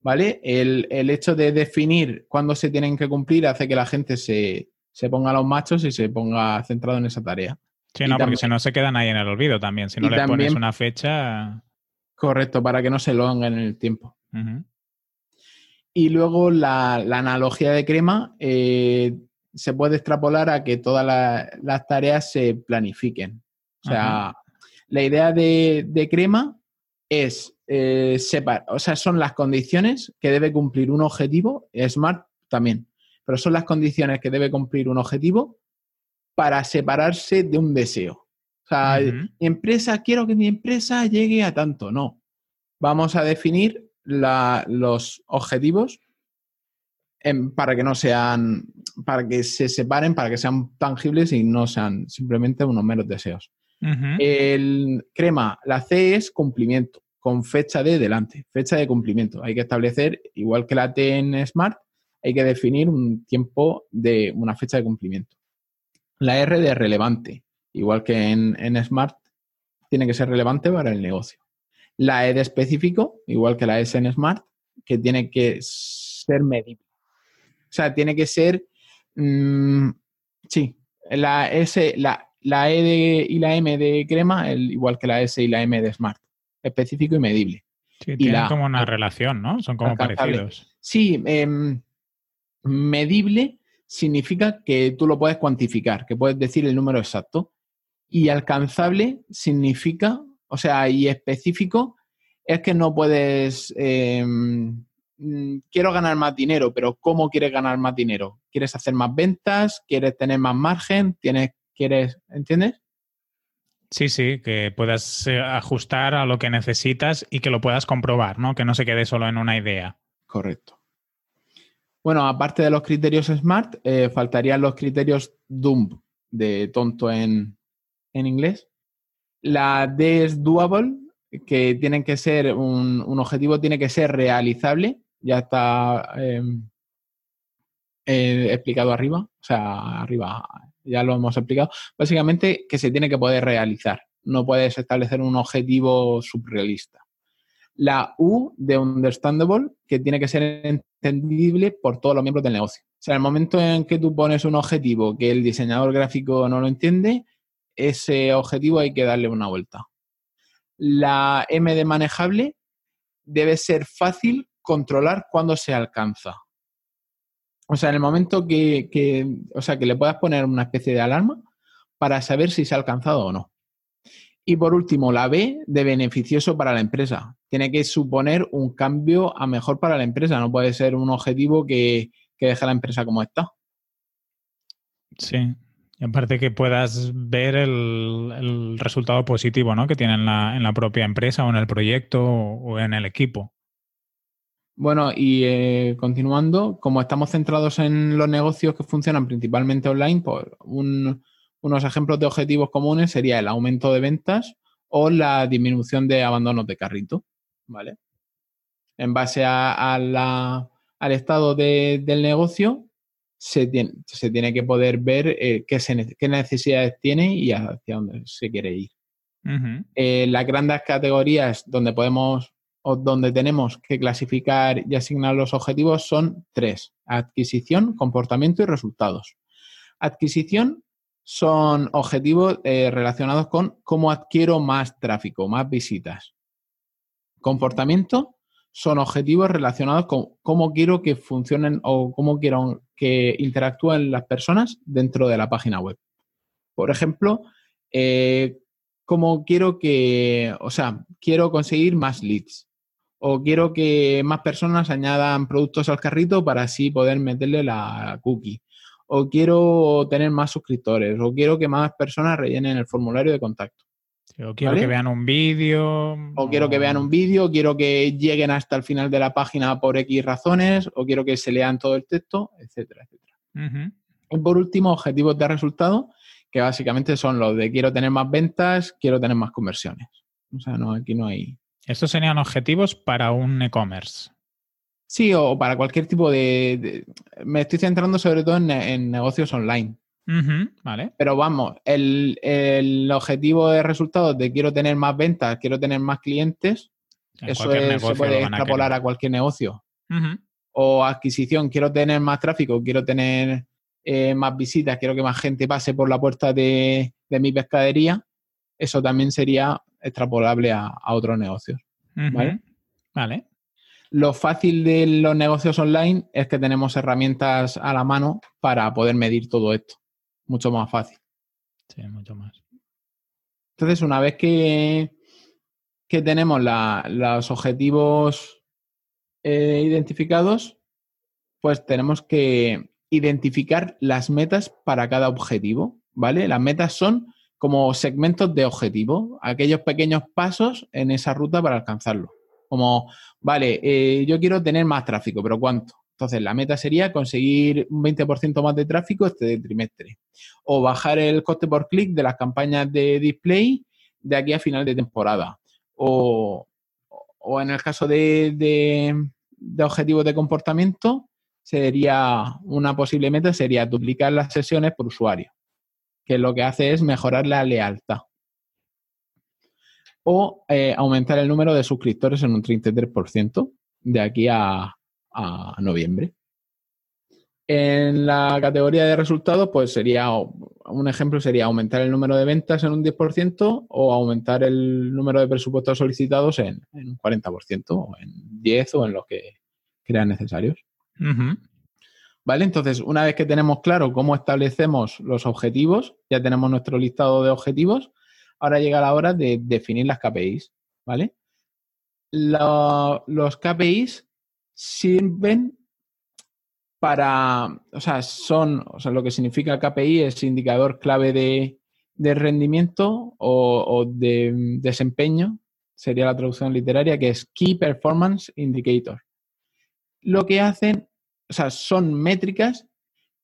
B: ¿Vale? El, hecho de definir cuándo se tienen que cumplir hace que la gente se, ponga a los machos y se ponga centrado en esa tarea.
A: Sí, no, porque si no se quedan ahí en el olvido también. Si no le pones una fecha.
B: Correcto, para que no se lo hagan en el tiempo. Y luego la, analogía de crema eh, se puede extrapolar a que todas las tareas se planifiquen. O sea, la idea de, crema es eh, separar, o sea, son las condiciones que debe cumplir un objetivo, Smart también, pero son las condiciones que debe cumplir un objetivo para separarse de un deseo. O sea, mi empresa, quiero que mi empresa llegue a tanto. No. Vamos a definir los objetivos para que no sean, para que se separen, para que sean tangibles y no sean simplemente unos meros deseos. El crema, la C es cumplimiento, con fecha de delante, fecha de cumplimiento. Hay que establecer, igual que la T en Smart, hay que definir un tiempo de una fecha de cumplimiento. La R de relevante, igual que en, en Smart, tiene que ser relevante para el negocio. La E de específico, igual que la S en Smart, que tiene que ser medible. O sea, tiene que ser, mm, sí, la S, la, la E y la M de crema, igual que la S y la M de Smart. Específico y medible.
A: Sí, tienen como una relación, ¿no? Son como parecidos.
B: Sí, em, medible significa que tú lo puedes cuantificar, que puedes decir el número exacto. Y alcanzable significa, o sea, y específico, es que no puedes. Em, mm, quiero ganar más dinero, pero ¿cómo quieres ganar más dinero? ¿Quieres hacer más ventas? ¿Quieres tener más margen? ¿Tienes quieres, ¿entiendes?
A: Sí, sí, que puedas eh, ajustar a lo que necesitas y que lo puedas comprobar, ¿no? Que no se quede solo en una idea.
B: Correcto. Bueno, aparte de los criterios SMART, eh, faltarían los criterios DUMB, de tonto en, inglés. La D es doable, que tienen que ser, un, objetivo tiene que ser realizable, ya está em, eh, explicado arriba, o sea, arriba ya lo hemos explicado, básicamente que se tiene que poder realizar, no puedes establecer un objetivo surrealista. La U de understandable, que tiene que ser entendible por todos los miembros del negocio. O sea, en el momento en que tú pones un objetivo que el diseñador gráfico no lo entiende, ese objetivo hay que darle una vuelta. La M de manejable debe ser fácil controlar cuando se alcanza. O sea, en el momento que, o sea, que le puedas poner una especie de alarma para saber si se ha alcanzado o no. Y por último, la B de beneficioso para la empresa. Tiene que suponer un cambio a mejor para la empresa. No puede ser un objetivo que, que deje a la empresa como está.
A: Sí. Y aparte que puedas ver el, resultado positivo ¿no? que tiene en la, en la propia empresa o en el proyecto o en el equipo.
B: Bueno, y eh, continuando, como estamos centrados en los negocios que funcionan principalmente online, pues unos ejemplos de objetivos comunes sería el aumento de ventas o la disminución de abandonos de carrito, ¿vale? En base al estado del negocio, se tiene, que poder ver eh, qué, necesidades tiene y hacia dónde se quiere ir. Eh, las grandes categorías donde podemos o donde tenemos que clasificar y asignar los objetivos son tres, adquisición, comportamiento y resultados. Adquisición son objetivos eh, relacionados con cómo adquiero más tráfico, más visitas. Comportamiento son objetivos relacionados con cómo quiero que funcionen o cómo quiero que interactúen las personas dentro de la página web. Por ejemplo, eh, cómo quiero que, o sea, quiero conseguir más leads o quiero que más personas añadan productos al carrito para así poder meterle la cookie, o quiero tener más suscriptores, o quiero que más personas rellenen el formulario de contacto.
A: O quiero que vean un vídeo.
B: O quiero que vean un vídeo, quiero que lleguen hasta el final de la página por X razones, o quiero que se lean todo el texto, etcétera, etcétera. Y por último, objetivos de resultado, que básicamente son los de quiero tener más ventas, quiero tener más conversiones. O sea, no, aquí no hay,
A: estos serían objetivos para un e-commerce.
B: Sí, o para cualquier tipo de, Me estoy centrando sobre todo en, negocios online.
A: Vale.
B: Pero vamos, el, el objetivo de resultados de quiero tener más ventas, quiero tener más clientes,
A: En
B: eso es- se puede
A: a
B: extrapolar a cualquier negocio. O adquisición, quiero tener más tráfico, quiero tener eh, más visitas, quiero que más gente pase por la puerta de, de mi pescadería. Eso también sería extrapolable a, a otros negocios. Vale.
A: Vale.
B: Lo fácil de los negocios online es que tenemos herramientas a la mano para poder medir todo esto. Mucho más fácil.
A: Sí, mucho más.
B: Entonces, una vez que, que tenemos la- los objetivos eh, identificados, pues tenemos que identificar las metas para cada objetivo, ¿vale? Las metas son como segmentos de objetivo, aquellos pequeños pasos en esa ruta para alcanzarlo. Como, vale, eh, yo quiero tener más tráfico, pero ¿cuánto? Entonces, la meta sería conseguir un 20% más de tráfico este trimestre. O bajar el coste por clic de las campañas de display de aquí a final de temporada. O, o en el caso de, de- objetivos de comportamiento, sería una posible meta sería duplicar las sesiones por usuario, que lo que hace es mejorar la lealtad. O eh, aumentar el número de suscriptores en un 33% de aquí a, a noviembre. En la categoría de resultados, pues sería un ejemplo sería aumentar el número de ventas en un 10% o aumentar el número de presupuestos solicitados en, en un 40% o en 10 o en los que crean necesarios. ¿Vale? Entonces, una vez que tenemos claro cómo establecemos los objetivos, ya tenemos nuestro listado de objetivos, ahora llega la hora de definir las KPIs, ¿vale? Lo- los KPIs sirven para, o sea, son, o sea, lo que significa KPI es indicador clave de, de rendimiento o, o de mm, desempeño, sería la traducción literaria, que es Key Performance Indicator. Lo que hacen, o sea, son métricas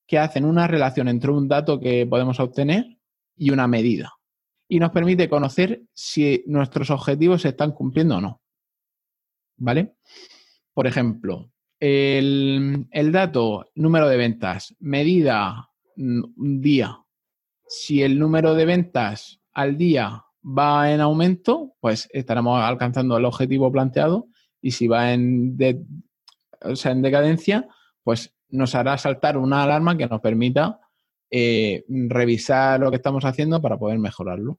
B: que hacen una relación entre un dato que podemos obtener y una medida. Y nos permite conocer si nuestros objetivos se están cumpliendo o no. ¿Vale? Por ejemplo, el, dato número de ventas, medida mm, día. Si el número de ventas al día va en aumento, pues estaremos alcanzando el objetivo planteado. Y si va en, o sea, en decadencia, pues nos hará saltar una alarma que nos permita eh, revisar lo que estamos haciendo para poder mejorarlo.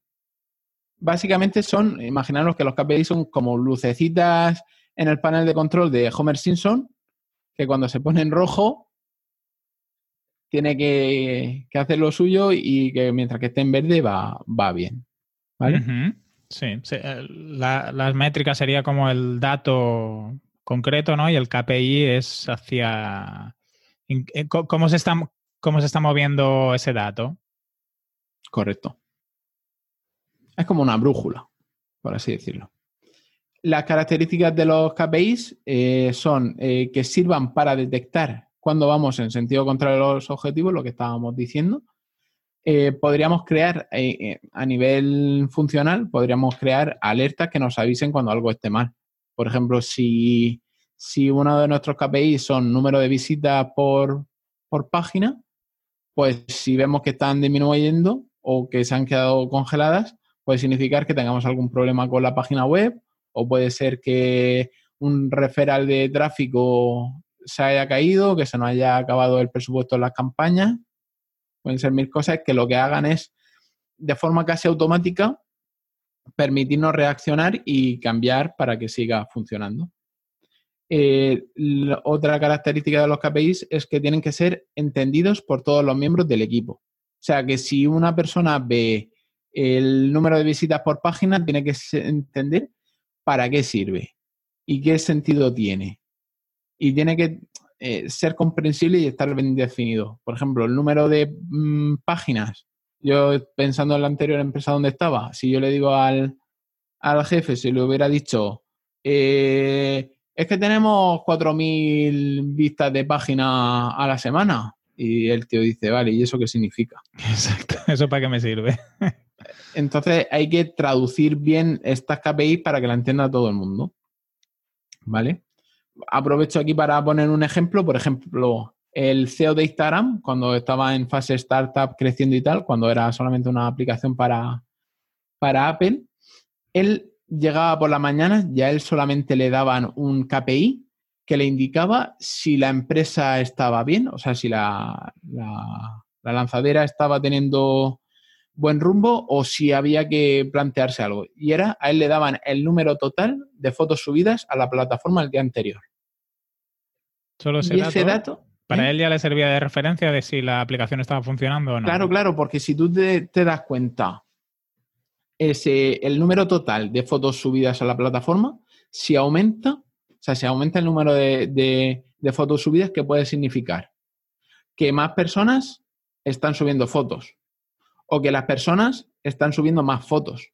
B: Básicamente son, imaginaros que los KPI son como lucecitas en el panel de control de Homer Simpson, que cuando se pone en rojo tiene que, que hacer lo suyo y que mientras que esté en verde va, va bien.
A: Sí, sí, eh, la- las métricas sería como el dato concreto, ¿no? Y el KPI es hacia eh, cómo se está, cómo se está moviendo ese dato.
B: Correcto. Es como una brújula, por así decirlo. Las características de los KPIs eh, son eh, que sirvan para detectar cuando vamos en sentido contrario a los objetivos, lo que estábamos diciendo. Eh, podríamos crear, a nivel funcional, podríamos crear alertas que nos avisen cuando algo esté mal. Por ejemplo, si, si uno de nuestros KPIs son número de visitas por, por página, pues si vemos que están disminuyendo o que se han quedado congeladas, puede significar que tengamos algún problema con la página web o puede ser que un referral de tráfico se haya caído, que se nos haya acabado el presupuesto en las campañas. Pueden ser mil cosas que lo que hagan es, de forma casi automática, permitirnos reaccionar y cambiar para que siga funcionando. Eh, otra característica de los KPIs es que tienen que ser entendidos por todos los miembros del equipo. O sea, que si una persona ve el número de visitas por página, tiene que entender para qué sirve y qué sentido tiene. Y tiene que eh, ser comprensible y estar bien definido. Por ejemplo, el número de mm, páginas. Yo pensando en la anterior empresa donde estaba, si yo le digo al, al jefe, si le hubiera dicho, eh, es que tenemos 4.000 vistas de página a la semana. Y el tío dice, vale, ¿y eso qué significa?
A: Exacto. ¿Eso para qué me sirve?
B: Entonces hay que traducir bien estas KPIs para que la entienda todo el mundo. ¿Vale? Aprovecho aquí para poner un ejemplo. Por ejemplo, el CEO de Instagram, cuando estaba en fase startup creciendo y tal, cuando era solamente una aplicación para, para Apple, él llegaba por la mañana y a él solamente le daban un KPI que le indicaba si la empresa estaba bien, o sea, si la, la, lanzadera estaba teniendo buen rumbo o si había que plantearse algo. Y era, a él le daban el número total de fotos subidas a la plataforma el día anterior.
A: Solo ese, dato, para ¿eh? él ya le servía de referencia de si la aplicación estaba funcionando o no.
B: Claro, claro, porque si tú te, das cuenta, ese, el número total de fotos subidas a la plataforma, si aumenta, o sea, si aumenta el número de, de fotos subidas, ¿qué puede significar? Que más personas están subiendo fotos o que las personas están subiendo más fotos.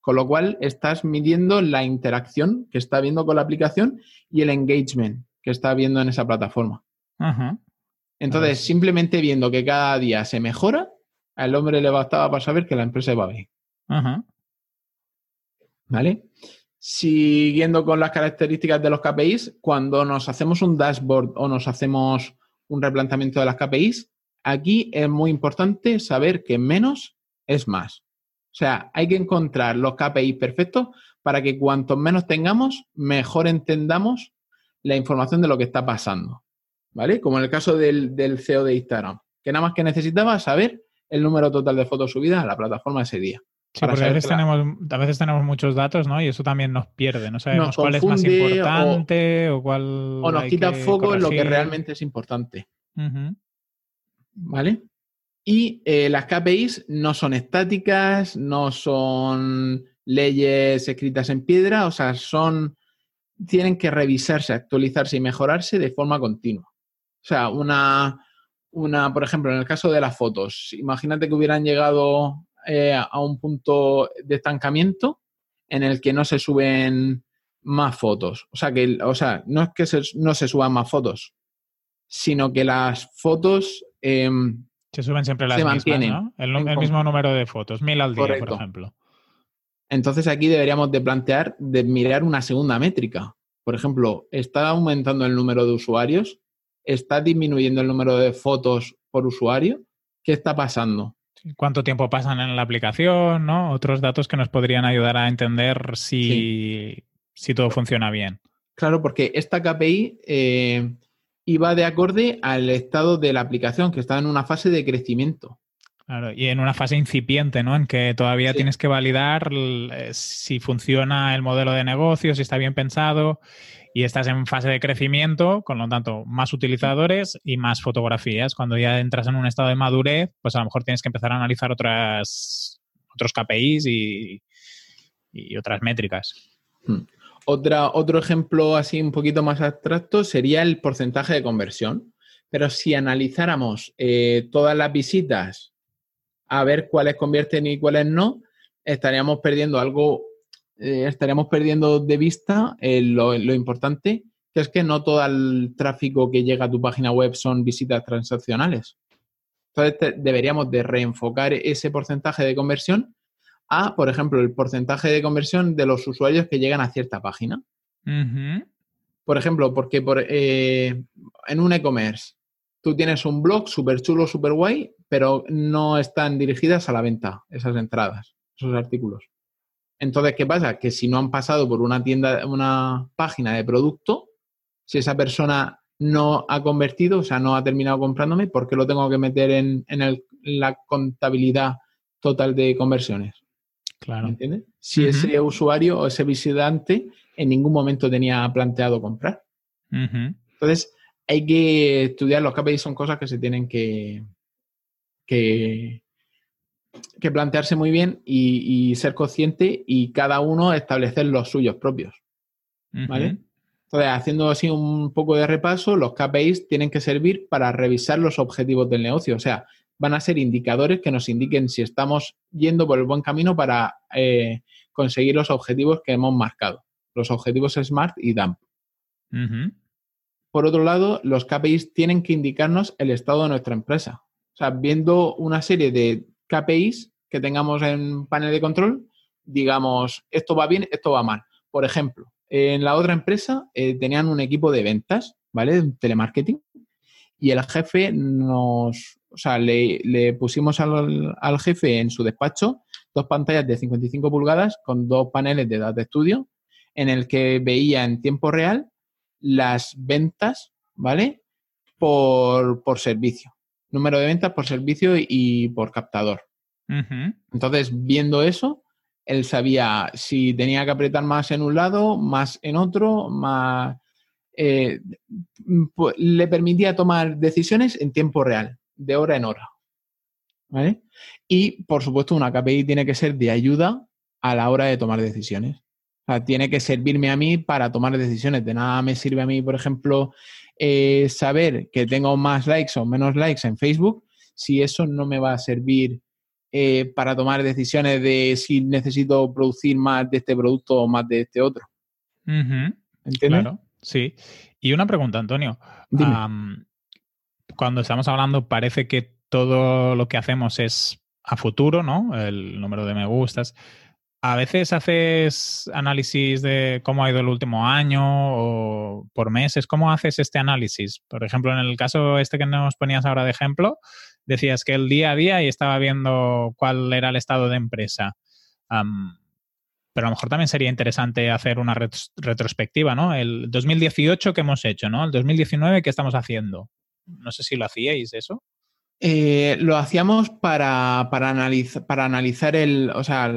B: Con lo cual estás midiendo la interacción que está habiendo con la aplicación y el engagement que está habiendo en esa plataforma. Entonces, simplemente viendo que cada día se mejora, al hombre le bastaba para saber que la empresa va bien. ¿Vale? Siguiendo con las características de los KPIs, cuando nos hacemos un dashboard o nos hacemos un replanteamiento de las KPIs, aquí es muy importante saber que menos es más. O sea, hay que encontrar los KPIs perfectos para que cuanto menos tengamos, mejor entendamos la información de lo que está pasando. ¿vale? Como en el caso del, del CEO de Instagram, que nada más que necesitaba saber el número total de fotos subidas a la plataforma ese día.
A: Sí, porque a veces, tenemos, a veces tenemos muchos datos, ¿no? Y eso también nos pierde. No sabemos cuál es más importante o, cuál.
B: O nos quita foco en lo que realmente es importante. ¿Vale? Y eh, las KPIs no son estáticas, no son leyes escritas en piedra, o sea, son. tienen que revisarse, actualizarse y mejorarse de forma continua. O sea, una, una, por ejemplo, en el caso de las fotos, imagínate que hubieran llegado eh, a un punto de estancamiento en el que no se suben más fotos. O sea, que, o sea no es que no se suban más fotos, sino que las fotos... Em,
A: se suben siempre las mismas, ¿no? El, mismo número de fotos, mil al día, por ejemplo.
B: Entonces aquí deberíamos de plantear, de mirar una segunda métrica. Por ejemplo, ¿está aumentando el número de usuarios? ¿Está disminuyendo el número de fotos por usuario? ¿Qué está pasando?
A: ¿Cuánto tiempo pasan en la aplicación? ¿no? Otros datos que nos podrían ayudar a entender si, todo funciona bien.
B: Claro, porque esta KPI eh, iba de acorde al estado de la aplicación, que está en una fase de crecimiento.
A: Claro, y en una fase incipiente, ¿no? En que todavía tienes que validar eh, si funciona el modelo de negocio, si está bien pensado y estás en fase de crecimiento, con lo tanto, más utilizadores y más fotografías. Cuando ya entras en un estado de madurez, pues a lo mejor tienes que empezar a analizar otras, otros KPIs y, otras métricas.
B: Hmm. Otra, otro ejemplo así un poquito más abstracto sería el porcentaje de conversión. Pero si analizáramos eh, todas las visitas a ver cuáles convierten y cuáles no, estaríamos perdiendo algo eh, estaríamos perdiendo de vista eh, lo, importante, que es que no todo el tráfico que llega a tu página web son visitas transaccionales. Entonces deberíamos de reenfocar ese porcentaje de conversión a, por ejemplo, el porcentaje de conversión de los usuarios que llegan a cierta página. Por ejemplo, porque por, eh, en un e-commerce tú tienes un blog súper chulo, súper guay, pero no están dirigidas a la venta esas entradas, esos artículos. Entonces, ¿qué pasa? Que si no han pasado por una tienda, una página de producto, si esa persona no ha convertido, o sea, no ha terminado comprándome, ¿por qué lo tengo que meter en, la contabilidad total de conversiones?
A: Claro.
B: ¿Entiendes? Si ese usuario o ese visitante en ningún momento tenía planteado comprar. Entonces, hay que estudiar los KPIs, son cosas que se tienen que, que, que plantearse muy bien y, ser consciente y cada uno establecer los suyos propios. ¿Vale? Entonces, haciendo así un poco de repaso, los KPIs tienen que servir para revisar los objetivos del negocio. O sea, van a ser indicadores que nos indiquen si estamos yendo por el buen camino para eh, conseguir los objetivos que hemos marcado. Los objetivos SMART y DAMP. Por otro lado, los KPIs tienen que indicarnos el estado de nuestra empresa. O sea, viendo una serie de KPIs que tengamos en panel de control, digamos, esto va bien, esto va mal. Por ejemplo, en la otra empresa eh, tenían un equipo de ventas, ¿vale? Telemarketing. y el jefe nos, o sea, le, pusimos al, al, jefe en su despacho dos pantallas de 55 pulgadas con dos paneles de Data Studio en el que veía en tiempo real las ventas, ¿vale? Por, por servicio. Número de ventas por servicio y por captador. Entonces, viendo eso, él sabía si tenía que apretar más en un lado, más en otro, más... Eh, le permitía tomar decisiones en tiempo real, de hora en hora. ¿Vale? Y, por supuesto, una KPI tiene que ser de ayuda a la hora de tomar decisiones. O sea, tiene que servirme a mí para tomar decisiones. De nada me sirve a mí, por ejemplo, eh, saber que tengo más likes o menos likes en Facebook si eso no me va a servir eh, para tomar decisiones de si necesito producir más de este producto o más de este otro.
A: ¿Entiendes? Claro, sí. Y una pregunta, Antonio. Cuando estamos hablando, parece que todo lo que hacemos es a futuro, ¿no? El número de me gustas. A veces haces análisis de cómo ha ido el último año o por meses. ¿Cómo haces este análisis? Por ejemplo, en el caso este que nos ponías ahora de ejemplo, decías que el día a día y estaba viendo cuál era el estado de empresa. pero a lo mejor también sería interesante hacer una retrospectiva, ¿no? El 2018 que hemos hecho, ¿no? El 2019 ¿qué estamos haciendo. No sé si lo hacíais eso.
B: Eh, lo hacíamos para, para, para analizar el, o sea,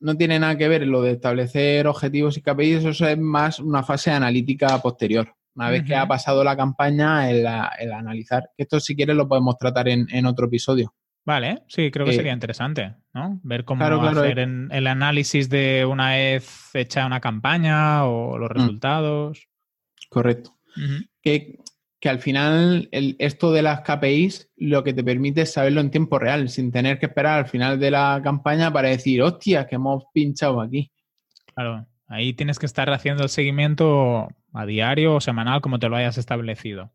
B: no tiene nada que ver lo de establecer objetivos y KPIs, eso es más una fase analítica posterior. Una vez que ha pasado la campaña, el, analizar. Esto, si quieres, lo podemos tratar en, otro episodio.
A: Vale, sí, creo que eh, sería interesante, ¿no? Ver cómo hacer eh. el análisis de una vez hecha una campaña o los mm. resultados.
B: Correcto. que, que, al final esto de las KPIs lo que te permite es saberlo en tiempo real, sin tener que esperar al final de la campaña para decir, hostia, que hemos pinchado aquí.
A: Claro, ahí tienes que estar haciendo el seguimiento a diario o semanal, como te lo hayas establecido.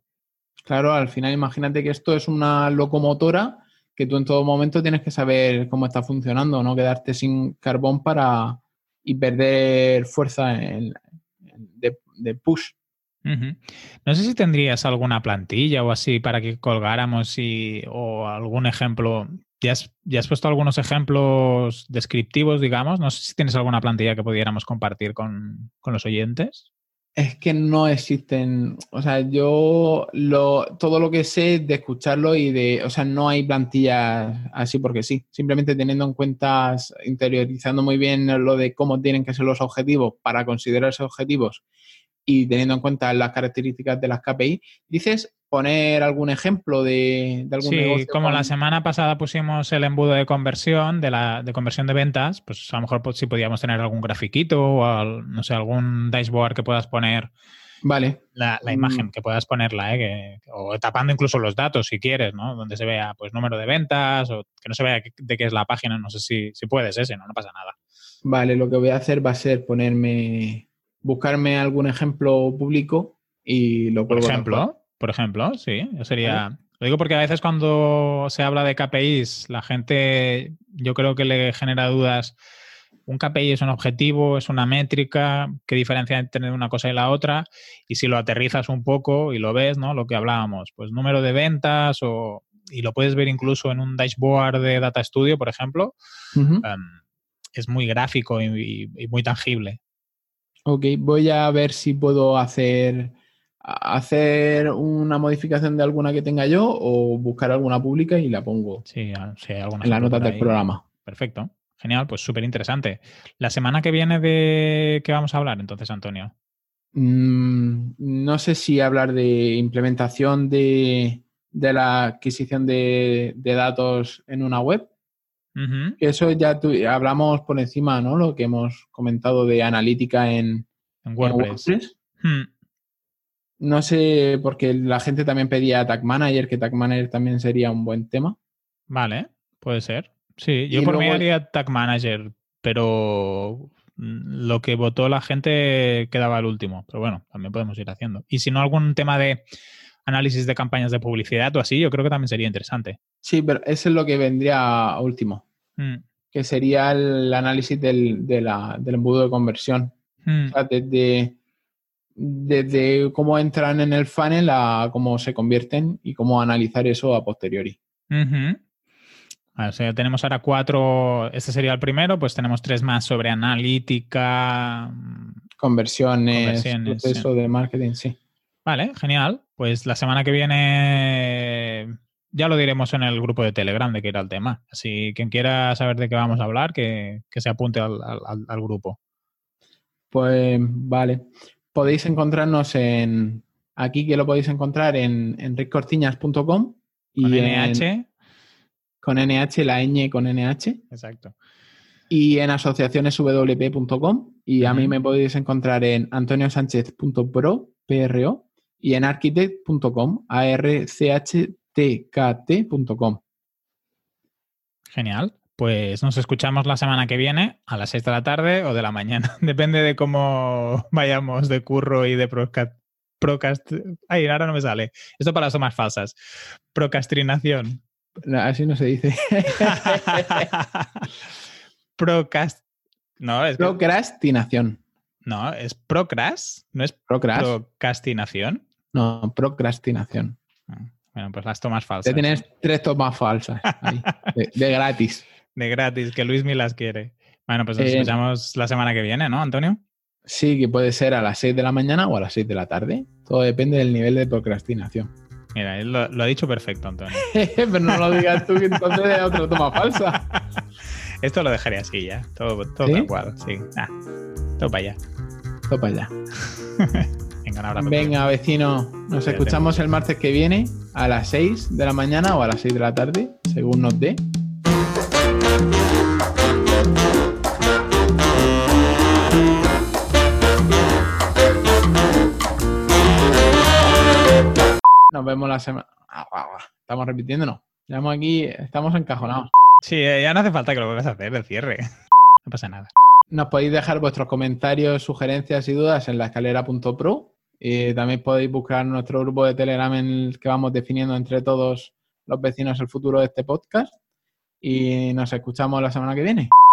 B: Claro, al final imagínate que esto es una locomotora que tú en todo momento tienes que saber cómo está funcionando, no quedarte sin carbón para y perder fuerza de, push.
A: No sé si tendrías alguna plantilla o así para que colgáramos y, o algún ejemplo. Ya has, ya has puesto algunos ejemplos descriptivos, digamos. No sé si tienes alguna plantilla que pudiéramos compartir con, con los oyentes.
B: Es que no existen, o sea, yo lo, todo lo que sé de escucharlo y de, o sea, no hay plantillas así porque sí, simplemente teniendo en cuenta, interiorizando muy bien lo de cómo tienen que ser los objetivos para considerarse objetivos y teniendo en cuenta las características de las KPI, dices poner algún ejemplo de, algún
A: sí, como la semana pasada pusimos el embudo de conversión, de la de conversión de ventas, pues a lo mejor pues, si podíamos tener algún grafiquito o no sé, algún dashboard que puedas poner.
B: Vale.
A: La, mm. imagen, que puedas ponerla, ¿eh? o tapando incluso los datos si quieres, ¿no? Donde se vea pues número de ventas o que no se vea de qué es la página, no sé si, si puedes ese, ¿no? No pasa nada.
B: Vale, lo que voy a hacer va a ser ponerme buscarme algún ejemplo público y lo
A: Por ejemplo, por ejemplo, sí, sería... Lo digo porque a veces cuando se habla de KPIs, la gente yo creo que le genera dudas. Un KPI es un objetivo, es una métrica, qué diferencia entre una cosa y la otra. Y si lo aterrizas un poco y lo ves, ¿no? Lo que hablábamos, pues número de ventas o, y lo puedes ver incluso en un dashboard de Data Studio, por ejemplo, em, es muy gráfico y, muy tangible.
B: Ok, voy a ver si puedo hacer, hacer una modificación de alguna que tenga yo o buscar alguna pública y la pongo
A: sí,
B: en las notas del programa.
A: Perfecto. Genial, pues súper interesante. La semana que viene de qué vamos a hablar entonces, Antonio.
B: Mm, no sé si hablar de implementación de, la adquisición de, datos en una web eso ya hablamos por encima, ¿no? Lo que hemos comentado de analítica en,
A: WordPress. Hmm.
B: No sé, porque la gente también pedía Tag Manager, que Tag Manager también sería un buen tema.
A: Vale, puede ser. Sí, yo por mí haría Tag Manager, pero lo que votó la gente quedaba el último. Pero bueno, también podemos ir haciendo. Y si no, algún tema de análisis de campañas de publicidad o así, yo creo que también sería interesante.
B: Sí, pero eso es lo que vendría último. Mm. que sería el análisis del, embudo de conversión. Mm. O sea, desde desde cómo entran en el funnel a cómo se convierten y cómo analizar eso a posteriori.
A: Vale, o sea, tenemos ahora cuatro, este sería el primero, pues tenemos tres más sobre analítica.
B: Conversiones,
A: Conversiones,
B: proceso de marketing, sí.
A: Vale, genial. Pues la semana que viene ya lo diremos en el grupo de Telegram de qué era el tema. Así quien quiera saber de qué vamos a hablar, que, que se apunte al, al- al grupo.
B: Pues vale. Podéis encontrarnos en aquí que lo podéis encontrar en enricortiñas.com y
A: Con
B: en-
A: NH.
B: con NH, la ñ con NH,
A: Exacto.
B: y en asociacioneswp.com. Y a mí me podéis encontrar en antoniosánchez.pro, PRO, y en architect.com, archtkt.com.
A: Genial. Pues nos escuchamos la semana que viene a las 6 de la tarde o de la mañana. Depende de cómo vayamos de curro y de procast... procast Ay, ahora no me sale. Esto para las tomas falsas. Procrastinación.
B: No, Así no se dice.
A: Procast... No, es, que-
B: Procrastinación.
A: No, es procras, no es
B: Procrast.
A: procrastinación.
B: No, procrastinación.
A: Ah, Bueno, pues las tomas falsas.
B: tienes tres tomas falsas ahí, de, de gratis.
A: De gratis, que Luis me las quiere. Bueno, pues nos
B: Eh,
A: escuchamos la semana que viene, ¿no, Antonio?
B: Sí, que puede ser a las 6 de la mañana o a las 6 de la tarde. Todo depende del nivel de procrastinación.
A: Mira, él lo, lo ha dicho perfecto, Antonio.
B: Pero no lo digas tú, que entonces es otra toma falsa.
A: Esto lo dejaré así ya. Todo, todo
B: ¿Sí?
A: tal cual, sí. Ah, todo para allá.
B: Topa ya.
A: Venga,
B: vecino. Nos escuchamos el martes que viene a las 6 de la mañana o a las 6 de la tarde, según nos dé. Nos vemos la semana. Ah. Estamos repitiéndonos. Estamos aquí, estamos encajonados.
A: Sí, eh, ya no hace falta que lo vuelvas a hacer, el cierre. No pasa nada.
B: Nos podéis dejar vuestros comentarios, sugerencias y dudas en la escalera.pro. Y también podéis buscar nuestro grupo de Telegram en el que vamos definiendo entre todos los vecinos el futuro de este podcast. Y nos escuchamos la semana que viene.